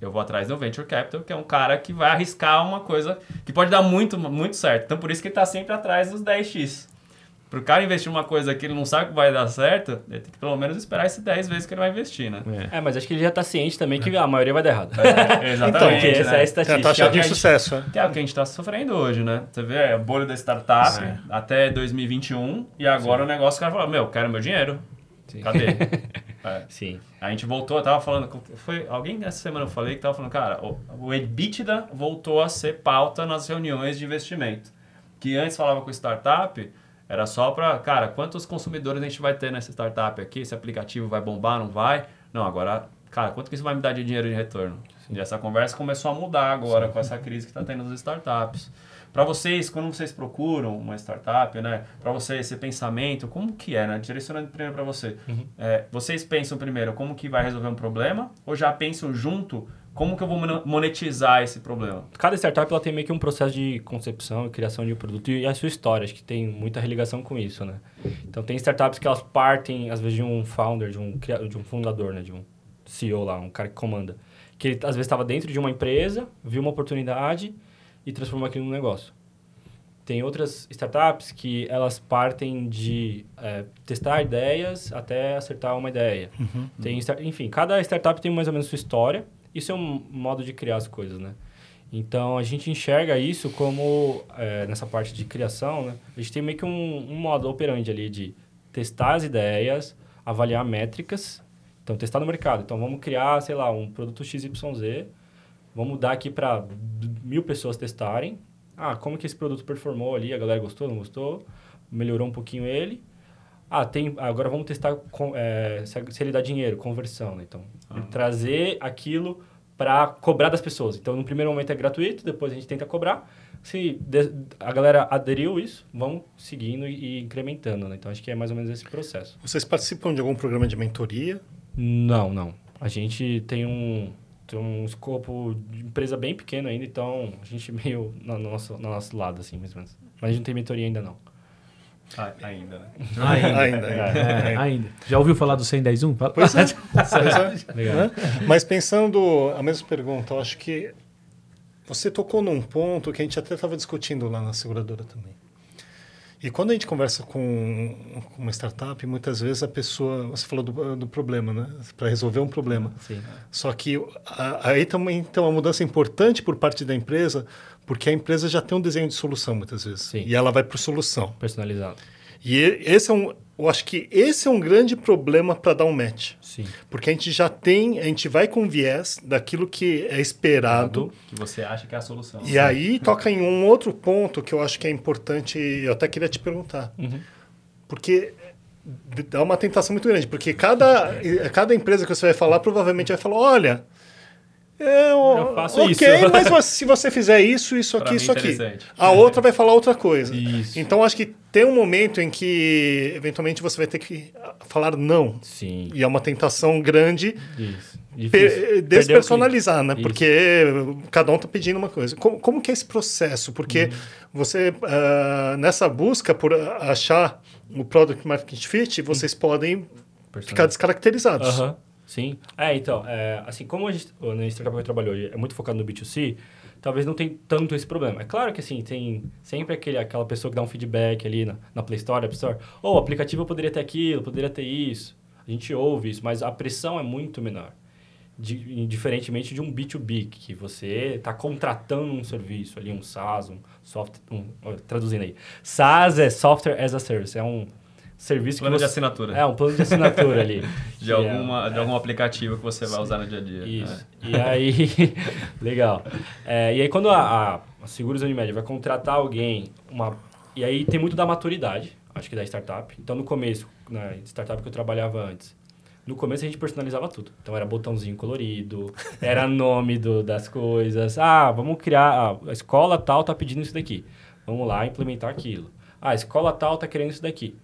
Eu vou atrás do Venture Capital, que é um cara que vai arriscar uma coisa que pode dar muito, muito certo. Então, por isso que ele está sempre atrás dos 10x. Pro cara investir numa coisa que ele não sabe que vai dar certo, ele tem que pelo menos esperar esse 10 vezes que ele vai investir, né? É, mas acho que ele já tá ciente também que a maioria vai dar errado. É, exatamente. Porque essa é a né? Tem a estatística. taxa que a de gente- sucesso, é. Que é o que a gente está sofrendo hoje, né? Você vê é, o bolho da startup É. até 2021 e agora o negócio, o cara fala, meu, quero meu dinheiro. Sim. Cadê? É. Sim. A gente voltou, eu tava falando, foi alguém essa semana eu falei que tava falando, cara, o, o EBITDA voltou a ser pauta nas reuniões de investimento. Que antes falava com startup, era só para, cara, quantos consumidores a gente vai ter nessa startup aqui? Esse aplicativo vai bombar, não vai? Não, agora, cara, quanto que isso vai me dar de dinheiro de retorno? E essa conversa começou a mudar agora com essa crise que está tendo nas startups. Para vocês, quando vocês procuram uma startup, né? Para você esse pensamento, como que é, né? Direcionando primeiro para você. É, vocês pensam primeiro como que vai resolver um problema ou já pensam junto como que eu vou monetizar esse problema? Cada startup ela tem meio que um processo de concepção e criação de um produto e a sua história, acho que tem muita religação com isso, né? Então tem startups que elas partem às vezes de um founder, de um de um fundador, né, de um CEO lá, um cara que comanda, que ele às vezes estava dentro de uma empresa, viu uma oportunidade e transformou aquilo num negócio. Tem outras startups que elas partem de é, testar ideias até acertar uma ideia. Tem, star- enfim, cada startup tem mais ou menos sua história. Isso é um modo de criar as coisas, né? Então, a gente enxerga isso como, é, nessa parte de criação, né? A gente tem meio que um, um modo operante ali de testar as ideias, avaliar métricas. Então, testar no mercado. Então, vamos criar, sei lá, um produto XYZ. Vamos dar aqui para mil pessoas testarem. Ah, como que esse produto performou ali? A galera gostou, não gostou? Melhorou um pouquinho ele. Ah, tem, agora vamos testar com, é, se, ele dá dinheiro, conversão. Né? Então, trazer aquilo para cobrar das pessoas. Então, no primeiro momento é gratuito, depois a gente tenta cobrar. Se a galera aderiu isso, vamos seguindo e, e incrementando. Né? Então, acho que é mais ou menos esse processo. Vocês participam de algum programa de mentoria? Não, não. A gente tem um, tem um escopo de empresa bem pequeno ainda, então a gente meio no nosso, no nosso lado, assim, mais ou menos. Mas a gente não tem mentoria ainda, não. Ah, ainda, né? Ainda. Ainda. É, ainda. Já ouviu falar do 110 Fala- Pois é. Pois é. Legal. Mas pensando a mesma pergunta, eu acho que você tocou num ponto que a gente até estava discutindo lá na seguradora também. E quando a gente conversa com uma startup, muitas vezes a pessoa, você falou do, do problema, né? Para resolver um problema. Sim. Só que a- aí também tem uma mudança importante por parte da empresa, porque a empresa já tem um desenho de solução muitas vezes. Sim. E ela vai para solução. Personalizado. E- esse é um, eu acho que esse é um grande problema para dar um match. Sim. Porque a gente já tem, a gente vai com viés daquilo que é esperado. Que você acha que é a solução. E aí toca em um outro ponto que eu acho que é importante, eu até queria te perguntar. Uhum. Porque dá uma tentação muito grande, porque cada, cada empresa que você vai falar provavelmente vai falar, olha, eu, Eu faço ok, isso." mas você- se você fizer isso, isso aqui, mim, isso aqui. A outra vai falar outra coisa. Isso. Então acho que tem um momento em que eventualmente você vai ter que falar não. Sim. E é uma tentação grande Isso. pe- despersonalizar, né? Isso. Porque cada um está pedindo uma coisa. Como, como que é esse processo? Porque Uhum. você, ah, nessa busca por achar o Product Market Fit, vocês podem ficar descaracterizados. Aham. Sim. É, então, é, assim, como a gente, na startup que eu trabalho hoje é muito focado no B2C, talvez não tenha tanto esse problema. É claro que, assim, tem sempre aquele, aquela pessoa que dá um feedback ali na, na Play Store, App Store. Ou o aplicativo poderia ter aquilo, poderia ter isso. A gente ouve isso, mas a pressão é muito menor. Di- diferentemente de um B2B, que você está contratando um serviço ali, um SaaS, um software... Um, traduzindo aí. SaaS é Software as a Service. É um serviço Plano que de você... assinatura. É, um plano de assinatura ali. de, é- alguma, de algum aplicativo que você vai usar no dia a dia. Isso. É. E aí, legal. É, e aí quando a, a, a Seguros Unimed vai contratar alguém, uma, e aí tem muito da maturidade, acho que da startup. Então no começo, na startup que eu trabalhava antes, no começo a gente personalizava tudo. Então era botãozinho colorido, era nome do, das coisas. Ah, vamos criar, ah, a escola tal tá pedindo isso daqui. Vamos lá implementar aquilo. Ah, a escola tal tá querendo isso daqui.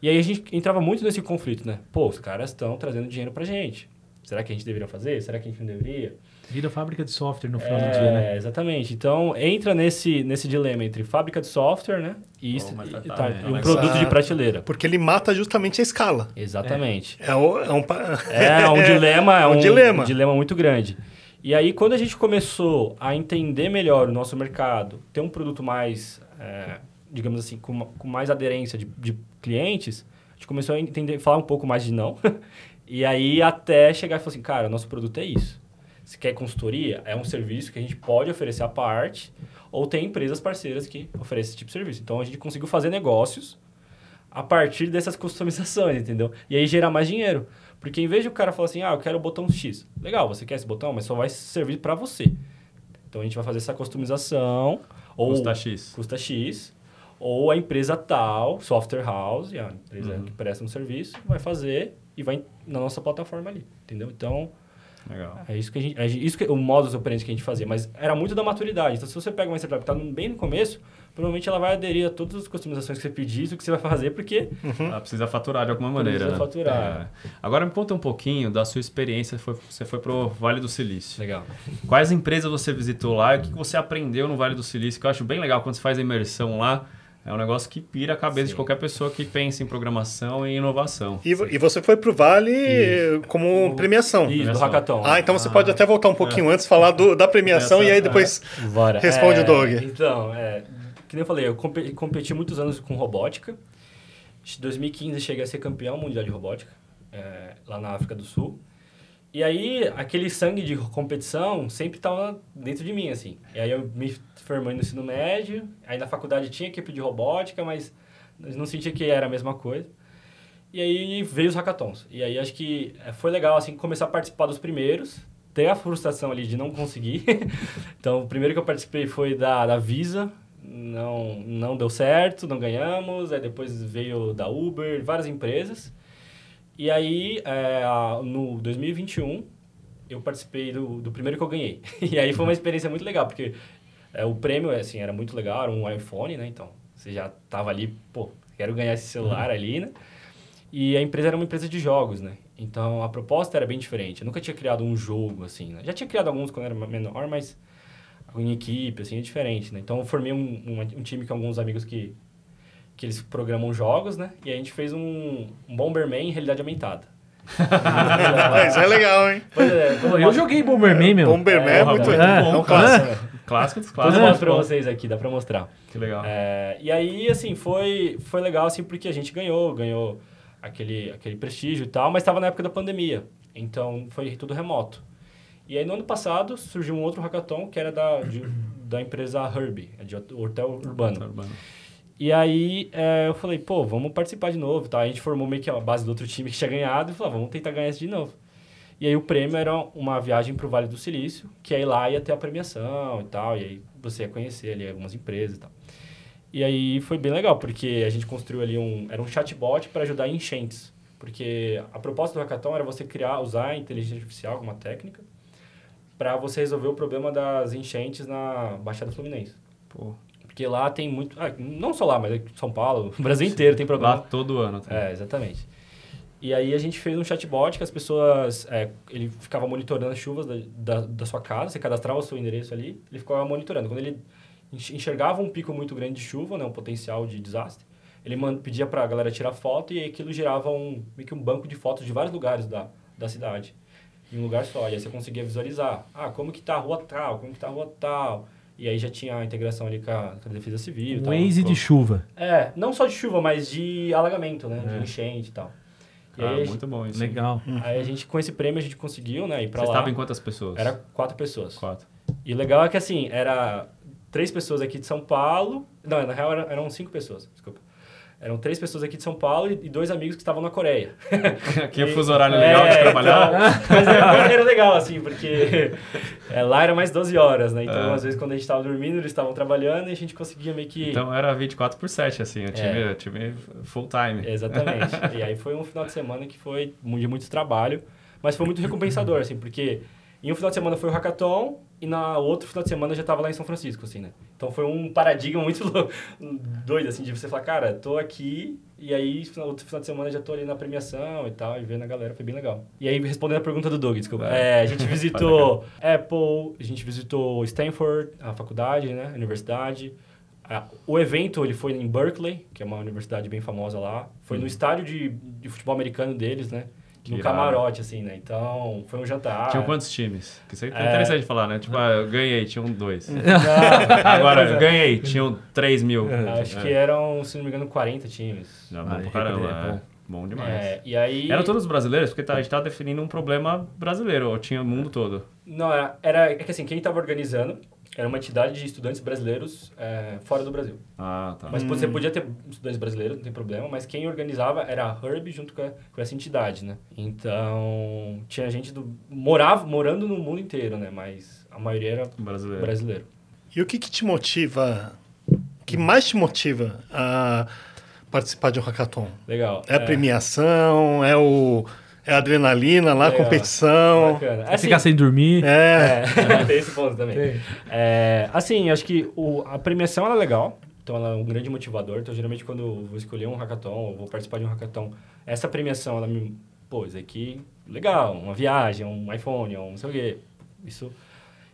E aí a gente entrava muito nesse conflito, né? Pô, os caras estão trazendo dinheiro pra gente. Será que a gente deveria fazer? Será que a gente não deveria? Vira fábrica de software no final do É, dia, né? exatamente. Então, entra nesse, nesse dilema entre fábrica de software, né? E, uma e, tá, né? e um produto de Exato. prateleira. Porque ele mata justamente a escala. Exatamente. É, o- é um, pa- É, um dilema, é um um, dilema. um dilema muito grande. E aí, quando a gente começou a entender melhor o nosso mercado, ter um produto mais, é, digamos assim, com, com mais aderência de, de clientes, a gente começou a entender, falar um pouco mais de não. e aí até chegar e falar assim, cara, nosso produto é isso. Se quer consultoria, é um serviço que a gente pode oferecer à parte, ou tem empresas parceiras que oferecem esse tipo de serviço. Então a gente conseguiu fazer negócios a partir dessas customizações, entendeu? E aí gerar mais dinheiro. Porque em vez de o cara falar assim, ah, eu quero o botão X. Legal, você quer esse botão, mas só vai servir para você. Então a gente vai fazer essa customização. Ou Custa X. Custa X. Ou a empresa tal, software house, a empresa Uhum. que presta um serviço, vai fazer e vai na nossa plataforma ali, entendeu? Então, Legal. é isso que a gente, é isso que o modus operandi que a gente fazia, mas era muito da maturidade. Então, se você pega uma startup que está bem no começo, provavelmente ela vai aderir a todas as customizações que você pedir, o que você vai fazer, porque Ela precisa faturar de alguma maneira, Precisa né? faturar. É. Agora me conta um pouquinho da sua experiência. Foi- Você foi pro Vale do Silício. legal. Quais empresas você visitou lá e o que você aprendeu no Vale do Silício? Que eu acho bem legal quando você faz a imersão lá. É um negócio que pira a cabeça Sim. de qualquer pessoa que pensa em programação e inovação. E, e você foi pro Vale eh, como premiação. Isso, do. Hackathon. Ah, então você pode até voltar um pouquinho antes, falar do- da premiação e aí depois Bora. responde É, o Doug. Então, é, que nem eu falei, eu compe- competi muitos anos com robótica. Em 2015 cheguei a ser campeão mundial de robótica, é, lá na África do Sul. E aí, aquele sangue de competição sempre estava dentro de mim, assim. E aí eu me formei no ensino médio, aí na faculdade tinha equipe de robótica, mas não sentia que era a mesma coisa. E aí veio os hackathons. E aí acho que eh, foi legal, assim, começar a participar dos primeiros, ter a frustração ali de não conseguir. então, o primeiro que eu participei foi da, da Visa, não, não deu certo, não ganhamos. Aí depois veio da Uber, várias empresas. E aí, a- no 2021, eu participei do, do primeiro que eu ganhei. e aí foi uma experiência muito legal, porque eh, o prêmio, assim, era muito legal, era um iPhone, né? Então, você já tava ali, pô, quero ganhar esse celular ali, né? E a empresa era uma empresa de jogos, né? Então a proposta era bem diferente. Eu nunca tinha criado um jogo assim, né? Já tinha criado alguns quando era menor, mas em equipe, assim, é diferente, né? Então eu formei um, um, um time com alguns amigos que, que eles programam jogos, né? E a gente fez um, um Bomberman em realidade aumentada. Mas é legal, hein? Pois é, depois Pô, eu joguei Bomberman, meu. Bomberman é, É, muito, muito é, bom, um clássico. Clássico dos Depois clássicos. eu mostro pra vocês aqui, dá pra mostrar. Que legal. É, e aí, assim, foi, foi legal, assim, porque a gente ganhou, ganhou aquele, aquele prestígio e tal, mas estava na época da pandemia, então foi tudo remoto. E aí, no ano passado, surgiu um outro hackathon que era da, de- da empresa Herbie, é de hotel urbano. Urbano. E aí, é, eu falei, pô, vamos participar de novo, tá? A gente formou meio que a base do outro time que tinha ganhado e falou, ah, vamos tentar ganhar esse de novo. E aí, o prêmio era uma viagem pro Vale do Silício, que aí lá ia ter a premiação e tal, e aí você ia conhecer ali algumas empresas e tal. E aí foi bem legal, porque a gente construiu ali um... Era um chatbot para ajudar em enchentes. Porque a proposta do hackathon era você criar, usar inteligência artificial, alguma técnica, para você resolver o problema das enchentes na Baixada Fluminense. Pô, Porque lá tem muito... Ah, não só lá, mas São Paulo, o Brasil inteiro tem problema. lá todo ano. Tá? É, exatamente. E aí a gente fez um chatbot que as pessoas... é, ele ficava monitorando as chuvas da, da, da sua casa, você cadastrava o seu endereço ali, ele ficava monitorando. Quando ele enx- enxergava um pico muito grande de chuva, né, um potencial de desastre, ele pedia para a galera tirar foto e aquilo gerava um, meio que um banco de fotos de vários lugares da, da cidade. Em um lugar só. E aí você conseguia visualizar. Ah, como que tá a rua tal, como que tá a rua tal. E aí já tinha a integração ali com a, com a Defesa Civil. e Um tal. Waze de chuva. É, não só de chuva, mas de alagamento, né? É. De enchente e tal. E Cara, aí, a muito bom isso. Legal. gente- aí a gente, com esse prêmio, a gente conseguiu, né? Ir pra Você lá. estava em quantas pessoas? Era quatro pessoas. quatro. E o legal é que, assim, era três pessoas aqui de São Paulo. Não, na real era- eram cinco pessoas, desculpa. Eram três pessoas aqui de São Paulo e dois amigos que estavam na Coreia. Aqui o fuso horário legal de É, trabalhar. então, mas era, era legal, assim, porque é, lá era mais 12 horas, né? Então, É. às vezes, quando a gente tava dormindo, eles estavam trabalhando e a gente conseguia meio que... Então era 24 por 7, assim, o time, É. o time full time. Exatamente. e aí foi um final de semana que foi de muito trabalho, mas foi muito recompensador, assim, porque em um final de semana foi o hackathon e na outro final de semana eu já estava lá em São Francisco, assim, né? Então foi um paradigma muito doido, assim, de você falar, cara, tô aqui e aí outro final de semana já tô ali na premiação e tal, e vendo a galera, foi bem legal. E aí, respondendo a pergunta do Doug, desculpa. Vai. É, a gente visitou Apple, a gente visitou Stanford, a faculdade, né? A universidade. Ah, O evento ele foi em Berkeley, que é uma universidade bem famosa lá. Foi no estádio de, de futebol americano deles, né? Que no irado. camarote, assim, né? Então, foi um jantar. Tinham quantos times? Que isso é É. interessante falar, né? Tipo, ah, eu ganhei, tinham dois. Ah, Agora, eu ganhei, tinham 3 mil. Acho É. que eram, se não me engano, 40 times. Já bom pra caramba, é é. bom. Bom demais. É, e aí... Eram todos brasileiros? Porque tá, a gente tá definindo um problema brasileiro, ou tinha o mundo todo? Não, era, era... É que assim, quem estava organizando era uma entidade de estudantes brasileiros é, fora do Brasil. Ah, tá. Mas você podia ter estudantes brasileiros, não tem problema, mas quem organizava era a Herb junto com, a- com essa entidade, né? Então, tinha gente do... Morava, morando no mundo inteiro, né? Mas a maioria era Brasileiro. brasileiro. E o que, que te motiva, o que mais te motiva a participar de um hackathon? Legal. É a premiação, é, o, é adrenalina lá, Legal. competição. Bacana. É ficar sem dormir. É, É, tem esse ponto também. É, assim, acho que o, a premiação ela é legal. Então, ela é um grande motivador. Então, geralmente, quando eu vou escolher um hackathon, ou vou participar de um hackathon, essa premiação, ela me... Pô, isso aqui, legal. Uma viagem, um iPhone, um não sei o quê. Isso,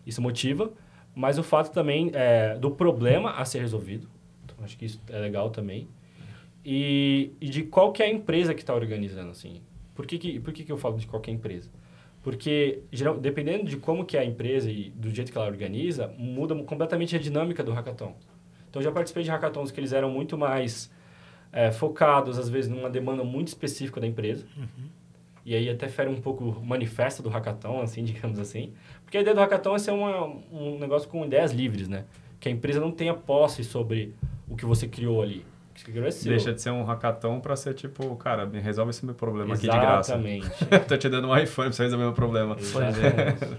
isso motiva. Mas o fato também é, do problema a ser resolvido. Então, acho que isso é legal também. E, e de qual que é a empresa que está organizando, assim. Por que, que, por que, que eu falo de qualquer empresa? Porque, geral, dependendo de como que é a empresa e do jeito que ela organiza, muda completamente a dinâmica do hackathon. Então, eu já participei de hackathons que eles eram muito mais é, focados, às vezes, numa demanda muito específica da empresa. E aí até fere um pouco o manifesto do hackathon, assim, digamos assim. Porque a ideia do hackathon é ser uma, um negócio com ideias livres, né? Que a empresa não tenha posse sobre o que você criou ali. É seu. Deixa de ser um hackathon pra ser tipo, cara, me resolve esse meu problema aqui de graça. Exatamente. Tô te dando um iPhone pra você resolver meu problema. Exatamente.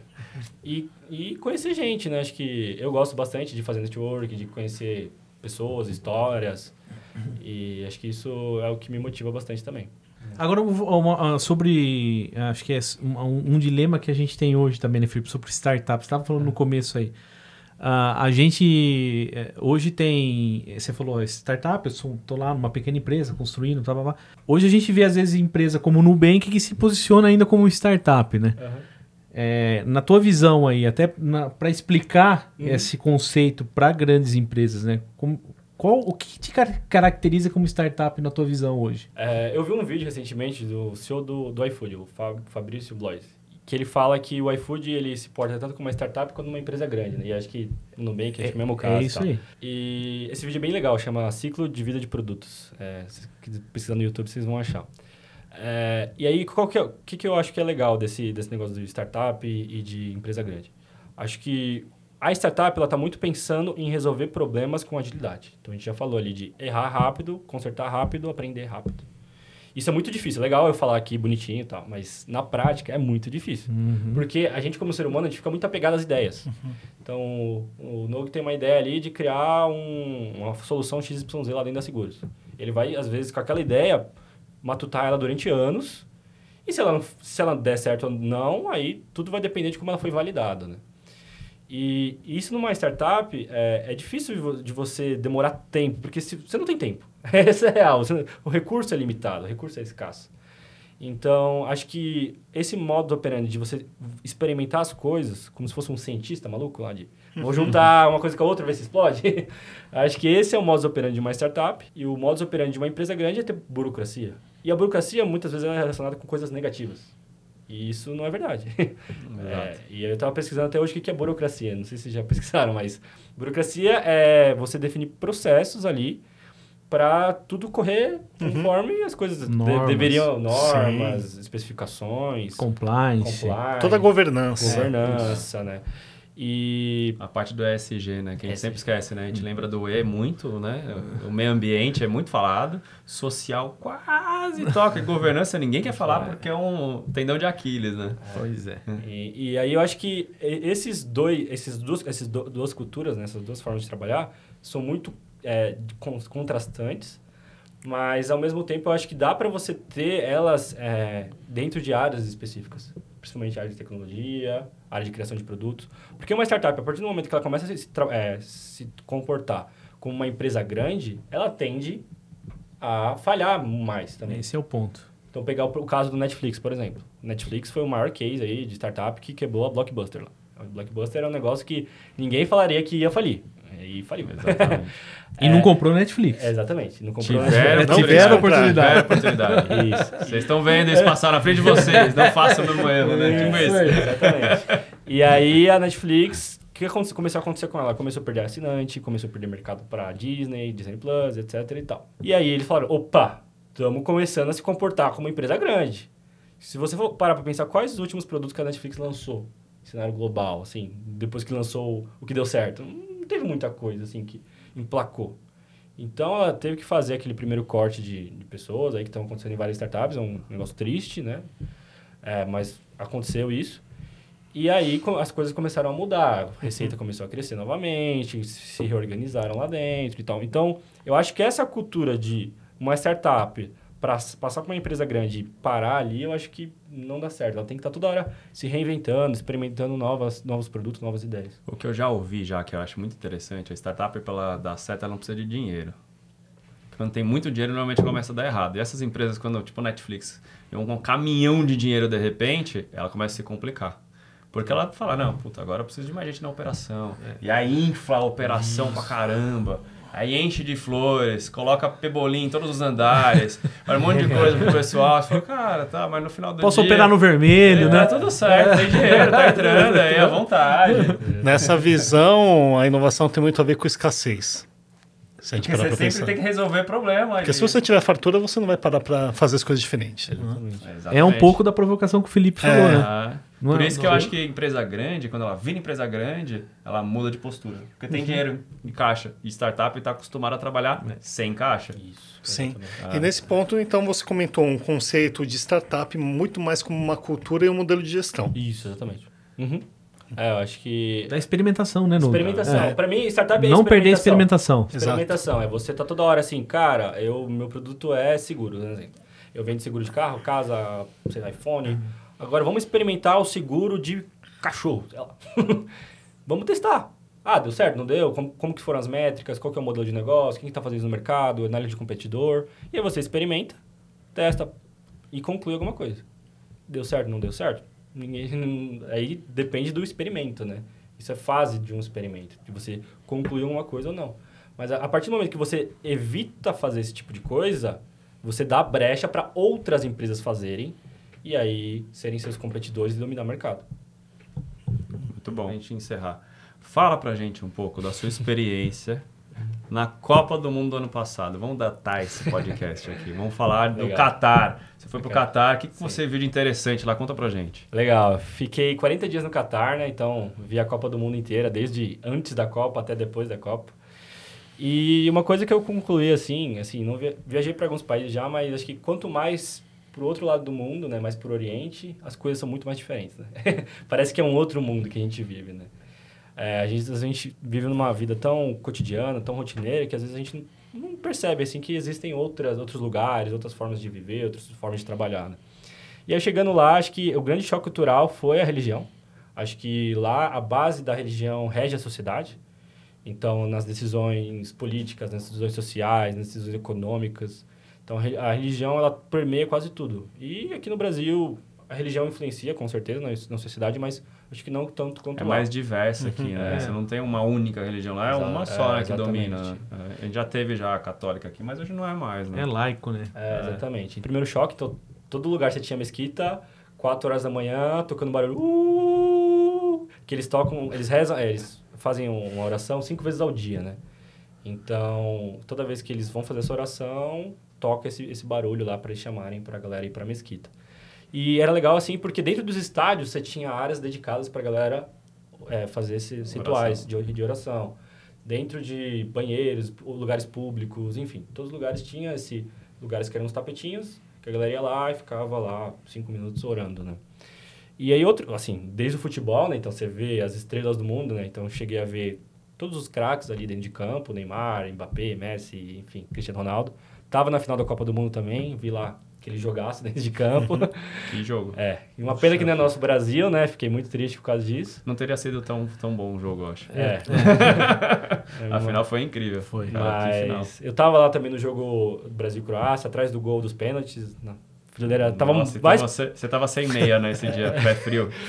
E, e conhecer gente, né? Acho que eu gosto bastante de fazer network, de conhecer pessoas, histórias. E acho que isso é o que me motiva bastante também. Agora, uma- uma- sobre. Acho que é um, um dilema que a gente tem hoje também, né, Felipe? Sobre startups. Você estava falando no começo aí. Ah, a gente eh, hoje tem. Você falou, startup, eu sou, tô lá numa pequena empresa construindo, blá, blá, blá. Hoje a gente vê, às vezes, empresa como Nubank que se posiciona ainda como startup, né? É, na tua visão aí, até para explicar Uhum. esse conceito para grandes empresas, né? Como- qual, o que te car- caracteriza como startup na tua visão hoje? É, eu vi um vídeo recentemente do CEO do, do iFood, o Fa- Fabrício Blois, que ele fala que o iFood ele se porta tanto como uma startup quanto uma empresa grande, né? E acho que no Nubank é, o mesmo caso. é e isso tal. aí. E esse vídeo é bem legal, chama Ciclo de Vida de Produtos. É, pesquisar no YouTube, vocês vão achar. É, e aí, qual que é, o que, que eu acho que é legal desse, desse negócio de startup e, e de empresa grande? Acho que a startup ela está muito pensando em resolver problemas com agilidade. Então, a gente já falou ali de errar rápido, consertar rápido, aprender rápido. Isso é muito difícil. É legal eu falar aqui bonitinho e tal, mas na prática é muito difícil. Porque a gente, como ser humano, a gente fica muito apegado às ideias. Então, o, Nogue tem uma ideia ali de criar um- uma solução XYZ lá dentro da Seguros. Ele vai, às vezes, com aquela ideia, matutar ela durante anos. E se ela, não- se ela der certo ou não, aí tudo vai depender de como ela foi validada, né? E isso numa startup é, é difícil de vo- de você demorar tempo, porque se, você não tem tempo. Essa é real. você- o recurso é limitado, o recurso é escasso. Então, acho que esse modo operandi de você experimentar as coisas, como se fosse um cientista maluco lá de vou juntar uma coisa com a outra, ver se explode. acho que esse é o modus operandi de uma startup e o modus operandi de uma empresa grande é ter burocracia. E a burocracia muitas vezes é relacionada com coisas negativas. E isso não é verdade. É, e eu estava pesquisando até hoje o que é burocracia. Não sei se vocês já pesquisaram, mas burocracia é você definir processos ali para tudo correr conforme as coisas de- Normas. deveriam, normas, especificações, Compliance. compliance, Toda a governança. governança, né? E A parte do ESG, né? Que a gente ESG. sempre esquece, né? A gente lembra do E muito, né? O meio ambiente é muito falado. Social quase toca. E governança ninguém quer falar porque é um tendão de Aquiles, né? Pois é. E, e aí eu acho que esses dois, esses duas, essas duas culturas, né, essas duas formas de trabalhar, são muito é, contrastantes, mas ao mesmo tempo eu acho que dá para você ter elas é, dentro de áreas específicas, principalmente área de tecnologia, área de criação de produtos, porque uma startup, a partir do momento que ela começa a se, é, se comportar como uma empresa grande, ela tende a falhar mais também. Esse é o ponto. Então, pegar o, o caso do Netflix, por exemplo. Netflix foi o maior case aí de startup que quebrou a Blockbuster lá. A Blockbuster é um negócio que ninguém falaria que ia falir. Aí faliu. Exatamente. E não comprou Netflix. É, exatamente. Não comprou Tiveram, Netflix. tiveram oportunidade. oportunidade. Tiveram oportunidade. Isso. Vocês estão vendo isso passar na frente de vocês. Não façam o mesmo erro, né? Tipo isso. Exatamente. E aí a Netflix, o que aconte- começou a acontecer com ela? Começou a perder assinante, começou a perder mercado para Disney, Disney Plus, etc e tal. E aí eles falaram, opa, estamos começando a se comportar como uma empresa grande. Se você for parar para pensar quais os últimos produtos que a Netflix lançou, em cenário global, assim, depois que lançou o que deu certo, não teve muita coisa, assim, que emplacou. Então ela teve que fazer aquele primeiro corte de, de pessoas aí que estão acontecendo em várias startups, é um negócio triste, né? É, mas aconteceu isso. E aí as coisas começaram a mudar, a receita começou a crescer novamente, se reorganizaram lá dentro e tal. Então, eu acho que essa cultura de uma startup para passar para uma empresa grande e parar ali, eu acho que não dá certo. Ela tem que estar toda hora se reinventando, experimentando novas, novos produtos, novas ideias. O que eu já ouvi, já que eu acho muito interessante, a startup, para ela dar certo, ela não precisa de dinheiro. Quando tem muito dinheiro, normalmente começa a dar errado. E essas empresas, quando, tipo Netflix, vem um caminhão de dinheiro de repente, ela começa a se complicar. Porque ela fala, não, puta, agora eu preciso de mais gente na operação. E aí infla a operação pra caramba. Aí enche de flores, coloca pebolim em todos os andares, faz um monte de coisa pro pessoal. Você fala, cara, tá, mas no final do Posso dia... operar no vermelho, é, né? Tá tudo certo, tem dinheiro, tá entrando aí à vontade. Nessa visão, a inovação tem muito a ver com escassez. Se a gente Porque você sempre tem que resolver problema. Porque se você tiver fartura, você não vai parar para fazer as coisas diferentes. né? É um pouco da provocação que o Felipe falou, É. né? Não por é- isso que eu é- acho que empresa grande, quando ela vira empresa grande, ela muda de postura. Porque Uhum. tem dinheiro em caixa. E startup está acostumado a trabalhar É. sem caixa. Isso. Sim. Ah. E nesse ponto, então, você comentou um conceito de startup muito mais como uma cultura e um modelo de gestão. Isso, exatamente. Uhum. É, eu acho que Da experimentação, né, Nuno? Experimentação. É. Pra mim, startup é Não perder a experimentação. experimentação. Experimentação. É você tá toda hora assim, cara, eu, meu produto é seguro, por exemplo. Eu vendo seguro de carro, casa, sei lá, iPhone. Agora vamos experimentar o seguro de cachorro, sei lá. vamos testar. Ah, deu certo, não deu? Como, como que foram as métricas? Qual que é o modelo de negócio? Quem está fazendo no mercado? Análise de competidor. E aí você experimenta, testa e conclui alguma coisa. Deu certo, não deu certo? Ninguém, aí depende do experimento, né? Isso é fase de um experimento, de você concluir uma coisa ou não. Mas a, a partir do momento que você evita fazer esse tipo de coisa, você dá brecha para outras empresas fazerem e aí serem seus competidores e dominar o mercado. Muito bom. A gente encerrar. Fala pra gente um pouco da sua experiência na Copa do Mundo do ano passado. Vamos datar esse podcast aqui. Vamos falar do Legal. Catar. Você foi pro Legal. Catar. O que, que você viu de interessante lá? Conta pra gente. Legal, fiquei 40 dias no Catar, né? Então vi a Copa do Mundo inteira, desde antes da Copa até depois da Copa. E uma coisa que eu concluí assim, assim, não via- viajei para alguns países já, mas acho que quanto mais pro outro lado do mundo, né, mais pro Oriente, as coisas são muito mais diferentes, né? Parece que é um outro mundo que a gente vive, né? É, a, gente, a gente vive numa vida tão cotidiana, tão rotineira, que às vezes a gente não percebe assim que existem outras, outros lugares, outras formas de viver, outras formas de trabalhar, né? E aí chegando lá, acho que o grande choque cultural foi a religião. Acho que lá a base da religião rege a sociedade. Então, nas decisões políticas, nas decisões sociais, nas decisões econômicas. Então, a re- a religião, ela permeia quase tudo. E aqui no Brasil, a religião influencia, com certeza, na, na sociedade, mas acho que não tanto quanto É lá. mais diversa aqui, né? É. Você não tem uma única religião lá, é uma só é, né, que domina. né? É, A gente já teve já a católica aqui, mas hoje não é mais, né? É laico, né? É, exatamente. Primeiro choque, to, todo lugar você tinha mesquita, 4 horas da manhã, tocando barulho. Uh, que eles tocam, eles rezam, é, eles fazem uma oração cinco vezes ao dia, né? Então, toda vez que eles vão fazer essa oração, toca esse, esse barulho lá para eles chamarem para a galera ir para a mesquita. E era legal assim, porque dentro dos estádios você tinha áreas dedicadas para a galera é, fazer esses rituais de, de oração. Dentro de banheiros, lugares públicos, enfim, todos os lugares tinham esse lugares que eram uns tapetinhos, que a galera ia lá e ficava lá cinco minutos orando, né? E aí outro, assim, desde o futebol, né? Então você vê as estrelas do mundo, né? Então cheguei a ver todos os craques ali dentro de campo, Neymar, Mbappé, Messi, enfim, Cristiano Ronaldo. Tava na final da Copa do Mundo também, vi lá que ele jogasse dentro de campo. Que jogo. é, e uma pena que não é nosso Brasil, né? Fiquei muito triste por causa disso. Não teria sido tão, tão bom o jogo, eu acho. É. É A uma- final foi incrível. Foi. Cara, que final. Mas eu tava lá também no jogo Brasil-Croácia, atrás do gol dos pênaltis, na frigideira tava Nossa, mais então você, você tava sem meia nesse dia, pé frio.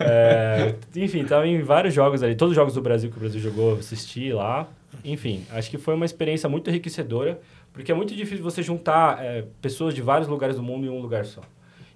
É, enfim, tava em vários jogos ali, todos os jogos do Brasil que o Brasil jogou, eu assisti lá. Enfim, acho que foi uma experiência muito enriquecedora, porque é muito difícil você juntar é, pessoas de vários lugares do mundo em um lugar só.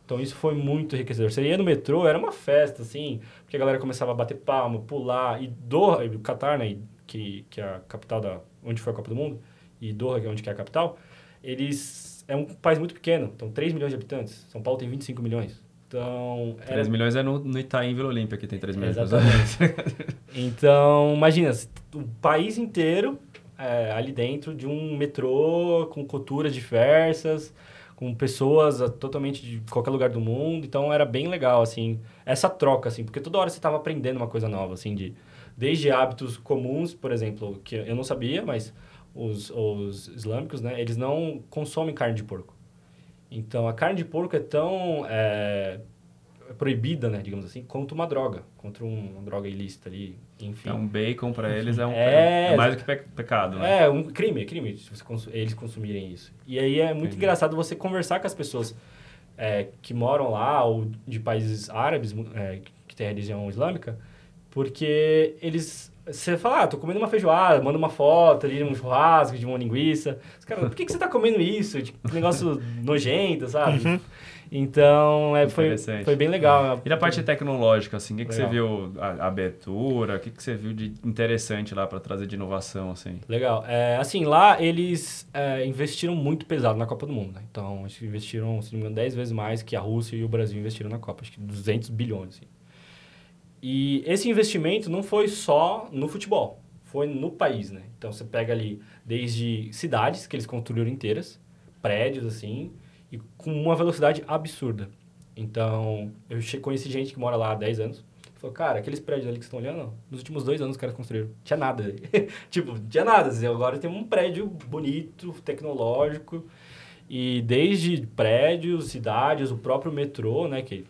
Então isso foi muito enriquecedor. Você ia no metrô, era uma festa, assim, porque a galera começava a bater palma, pular, e Doha, e Qatar, né, que, que é a capital da... onde foi a Copa do Mundo, e Doha, que é onde que é a capital, eles... é um país muito pequeno, então 3 milhões de habitantes. São Paulo tem 25 milhões. Então... era- 3 milhões é no, no Itaim Vila Olímpia que tem 3 milhões. de Exatamente. então, imagina, o país inteiro é, ali dentro de um metrô com culturas diversas, com pessoas ah, totalmente de qualquer lugar do mundo. Então, era bem legal, assim, essa troca, assim, porque toda hora você estava aprendendo uma coisa nova, assim, de desde hábitos comuns, por exemplo, que eu não sabia, mas os, os islâmicos, né, eles não consomem carne de porco. Então, a carne de porco é tão é, proibida, né, digamos assim, quanto uma droga, contra um- uma droga ilícita ali, enfim. Então, bacon pra eles é, um, É, é mais do que pe- pecado, né? É, um crime, é crime se cons- eles consumirem isso. E aí é muito Entendi. engraçado você conversar com as pessoas é, que moram lá ou de países árabes é, que tem a religião islâmica, porque eles... Você fala, ah, tô comendo uma feijoada, manda uma foto ali, um churrasco de uma linguiça. Os caras, por que, que você tá comendo isso? Tipo, negócio nojento, sabe? Então, é, foi, foi bem legal. E da parte tecnológica, assim, o que, que você viu, a, abertura, o que, que você viu de interessante lá para trazer de inovação, assim? Legal. É, assim, lá eles é, investiram muito pesado na Copa do Mundo. Né? Então, acho que investiram, se não me engano, 10 vezes mais que a Rússia e o Brasil investiram na Copa. Acho que 200 bilhões. Assim. E esse investimento não foi só no futebol, foi no país, né? Então, você pega ali desde cidades que eles construíram inteiras, prédios, assim, e com uma velocidade absurda. Então, eu conheci gente que mora lá há 10 anos. Falou, cara, aqueles prédios ali que estão olhando, nos últimos dois anos os caras construíram. Tinha nada tipo, tinha nada. assim, Agora tem um prédio bonito, tecnológico. E desde prédios, cidades, o próprio metrô, né? Que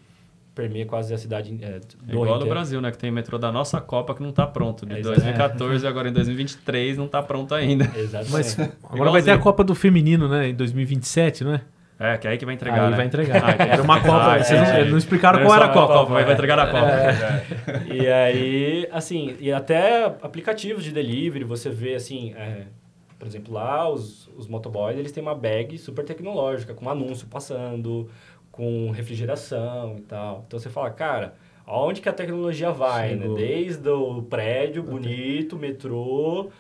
permeia quase a cidade é, É do igual no. Brasil, né? Que tem metrô da nossa Copa que não tá pronto. De É, 2014 e agora em 2023 não tá pronto ainda. Exatamente. Mas agora vai ter a. Copa do Feminino, né? Em 2027, não é? É, que é aí que vai entregar, Aí né? vai entregar. Ah. Era uma Copa. Ah, vocês não, entendi. não explicaram Não qual era a só Copa. mas vai entregar na Copa. É. E aí, assim, e até aplicativos de delivery, você vê, assim, é, por exemplo, lá os, os motoboys, eles têm uma bag super tecnológica, com um anúncio passando, com refrigeração e tal. Então você fala, cara, aonde que a tecnologia vai, né? Chegou. Desde o prédio bonito, metrô,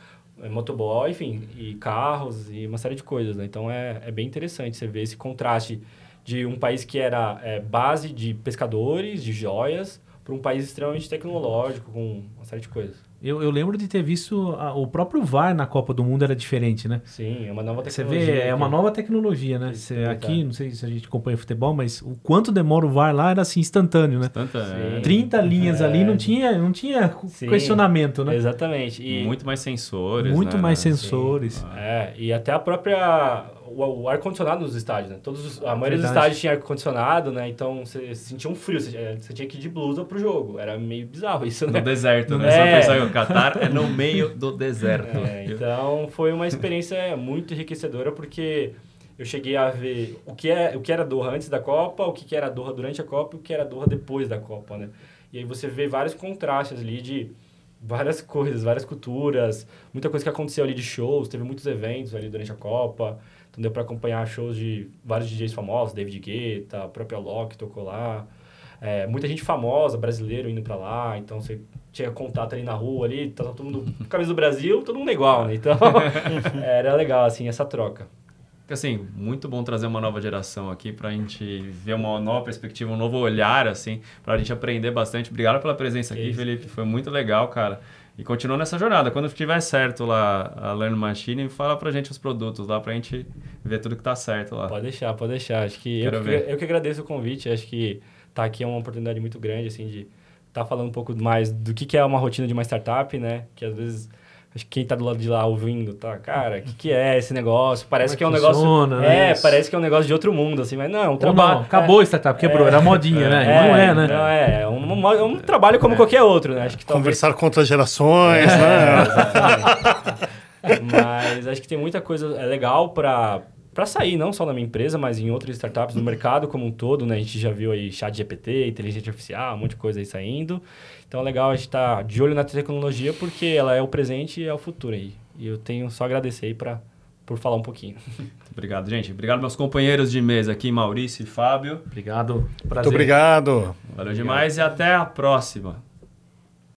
é, motoboy, enfim, e carros e uma série de coisas, né? Então é, é bem interessante você ver esse contraste de um país que era é, base de pescadores, de joias, para um país extremamente tecnológico, com uma série de coisas. Eu, eu lembro de ter visto a- o próprio VAR na Copa do Mundo era diferente, né? Sim, é uma nova Você tecnologia. vê, é uma que- nova tecnologia, né? Você, é aqui, não sei se a gente acompanha futebol, mas o quanto demora o VAR lá era assim, instantâneo, né? É, Sim. 30 linhas ali, É. não tinha, não tinha Sim. questionamento, né? Exatamente. E, Muito mais sensores. Muito né? mais Sim. sensores. É, e até a própria. O, o ar-condicionado nos estádios, né? Todos os- a maioria dos Verdade. estádios tinha ar-condicionado, né? Então você sentia um frio, você, eh, você tinha que ir de blusa pro jogo. Era meio bizarro isso, No né? deserto, né? É. Só pensar que o Qatar é no meio do deserto. É, então foi uma experiência muito enriquecedora porque eu cheguei a ver o que, é, o que era Doha antes da Copa, o que, que era Doha durante a Copa e o que era Doha depois da Copa, né? E aí você vê vários contrastes ali de várias coisas, várias culturas, muita coisa que aconteceu ali de shows, teve muitos eventos ali durante a Copa, então deu para acompanhar shows de vários DJs famosos, David Guetta, a própria Loki tocou lá, é, muita gente famosa, brasileiro indo para lá, então você tinha contato ali na rua ali, tava todo mundo com camisa do Brasil, todo mundo igual, né? Então era legal assim essa troca. Assim, muito bom trazer uma nova geração aqui pra gente ver uma nova perspectiva, um novo olhar, assim, pra gente aprender bastante. Obrigado pela presença aqui, Isso. Felipe. Foi muito legal, cara. E continua nessa jornada. Quando tiver certo lá a Learn Machine, fala pra gente os produtos lá pra gente ver tudo que tá certo lá. Pode deixar, pode deixar. Acho que eu, que eu que agradeço o convite. Acho que tá aqui é uma oportunidade muito grande, assim, de estar falando um pouco mais do que, que é uma rotina de uma startup, né? Que às vezes acho que quem tá do lado de lá ouvindo, tá, cara, o que, que é esse negócio? Parece Como que é um é negócio. funciona, né? É, Isso. parece que é um negócio de outro mundo, assim, mas não, é um trabalho. não, acabou a startup, quebrou, era modinha, né? Não é, né? Não é, é um, é um trabalho como qualquer outro, né? Acho que talvez Conversar com outras gerações, né? Mas acho que tem muita coisa é legal para para sair não só na minha empresa, mas em outras startups no mercado como um todo, né? A gente já viu aí chat GPT, inteligência artificial, um monte de coisa aí saindo. Então é legal a gente estar tá de olho na tecnologia porque ela é o presente e é o futuro aí. E eu tenho só a agradecer aí para por falar um pouquinho. Obrigado, gente. Obrigado meus companheiros de mesa aqui, Maurício e Fábio. Obrigado. Prazer. Muito obrigado. Valeu demais e até a próxima.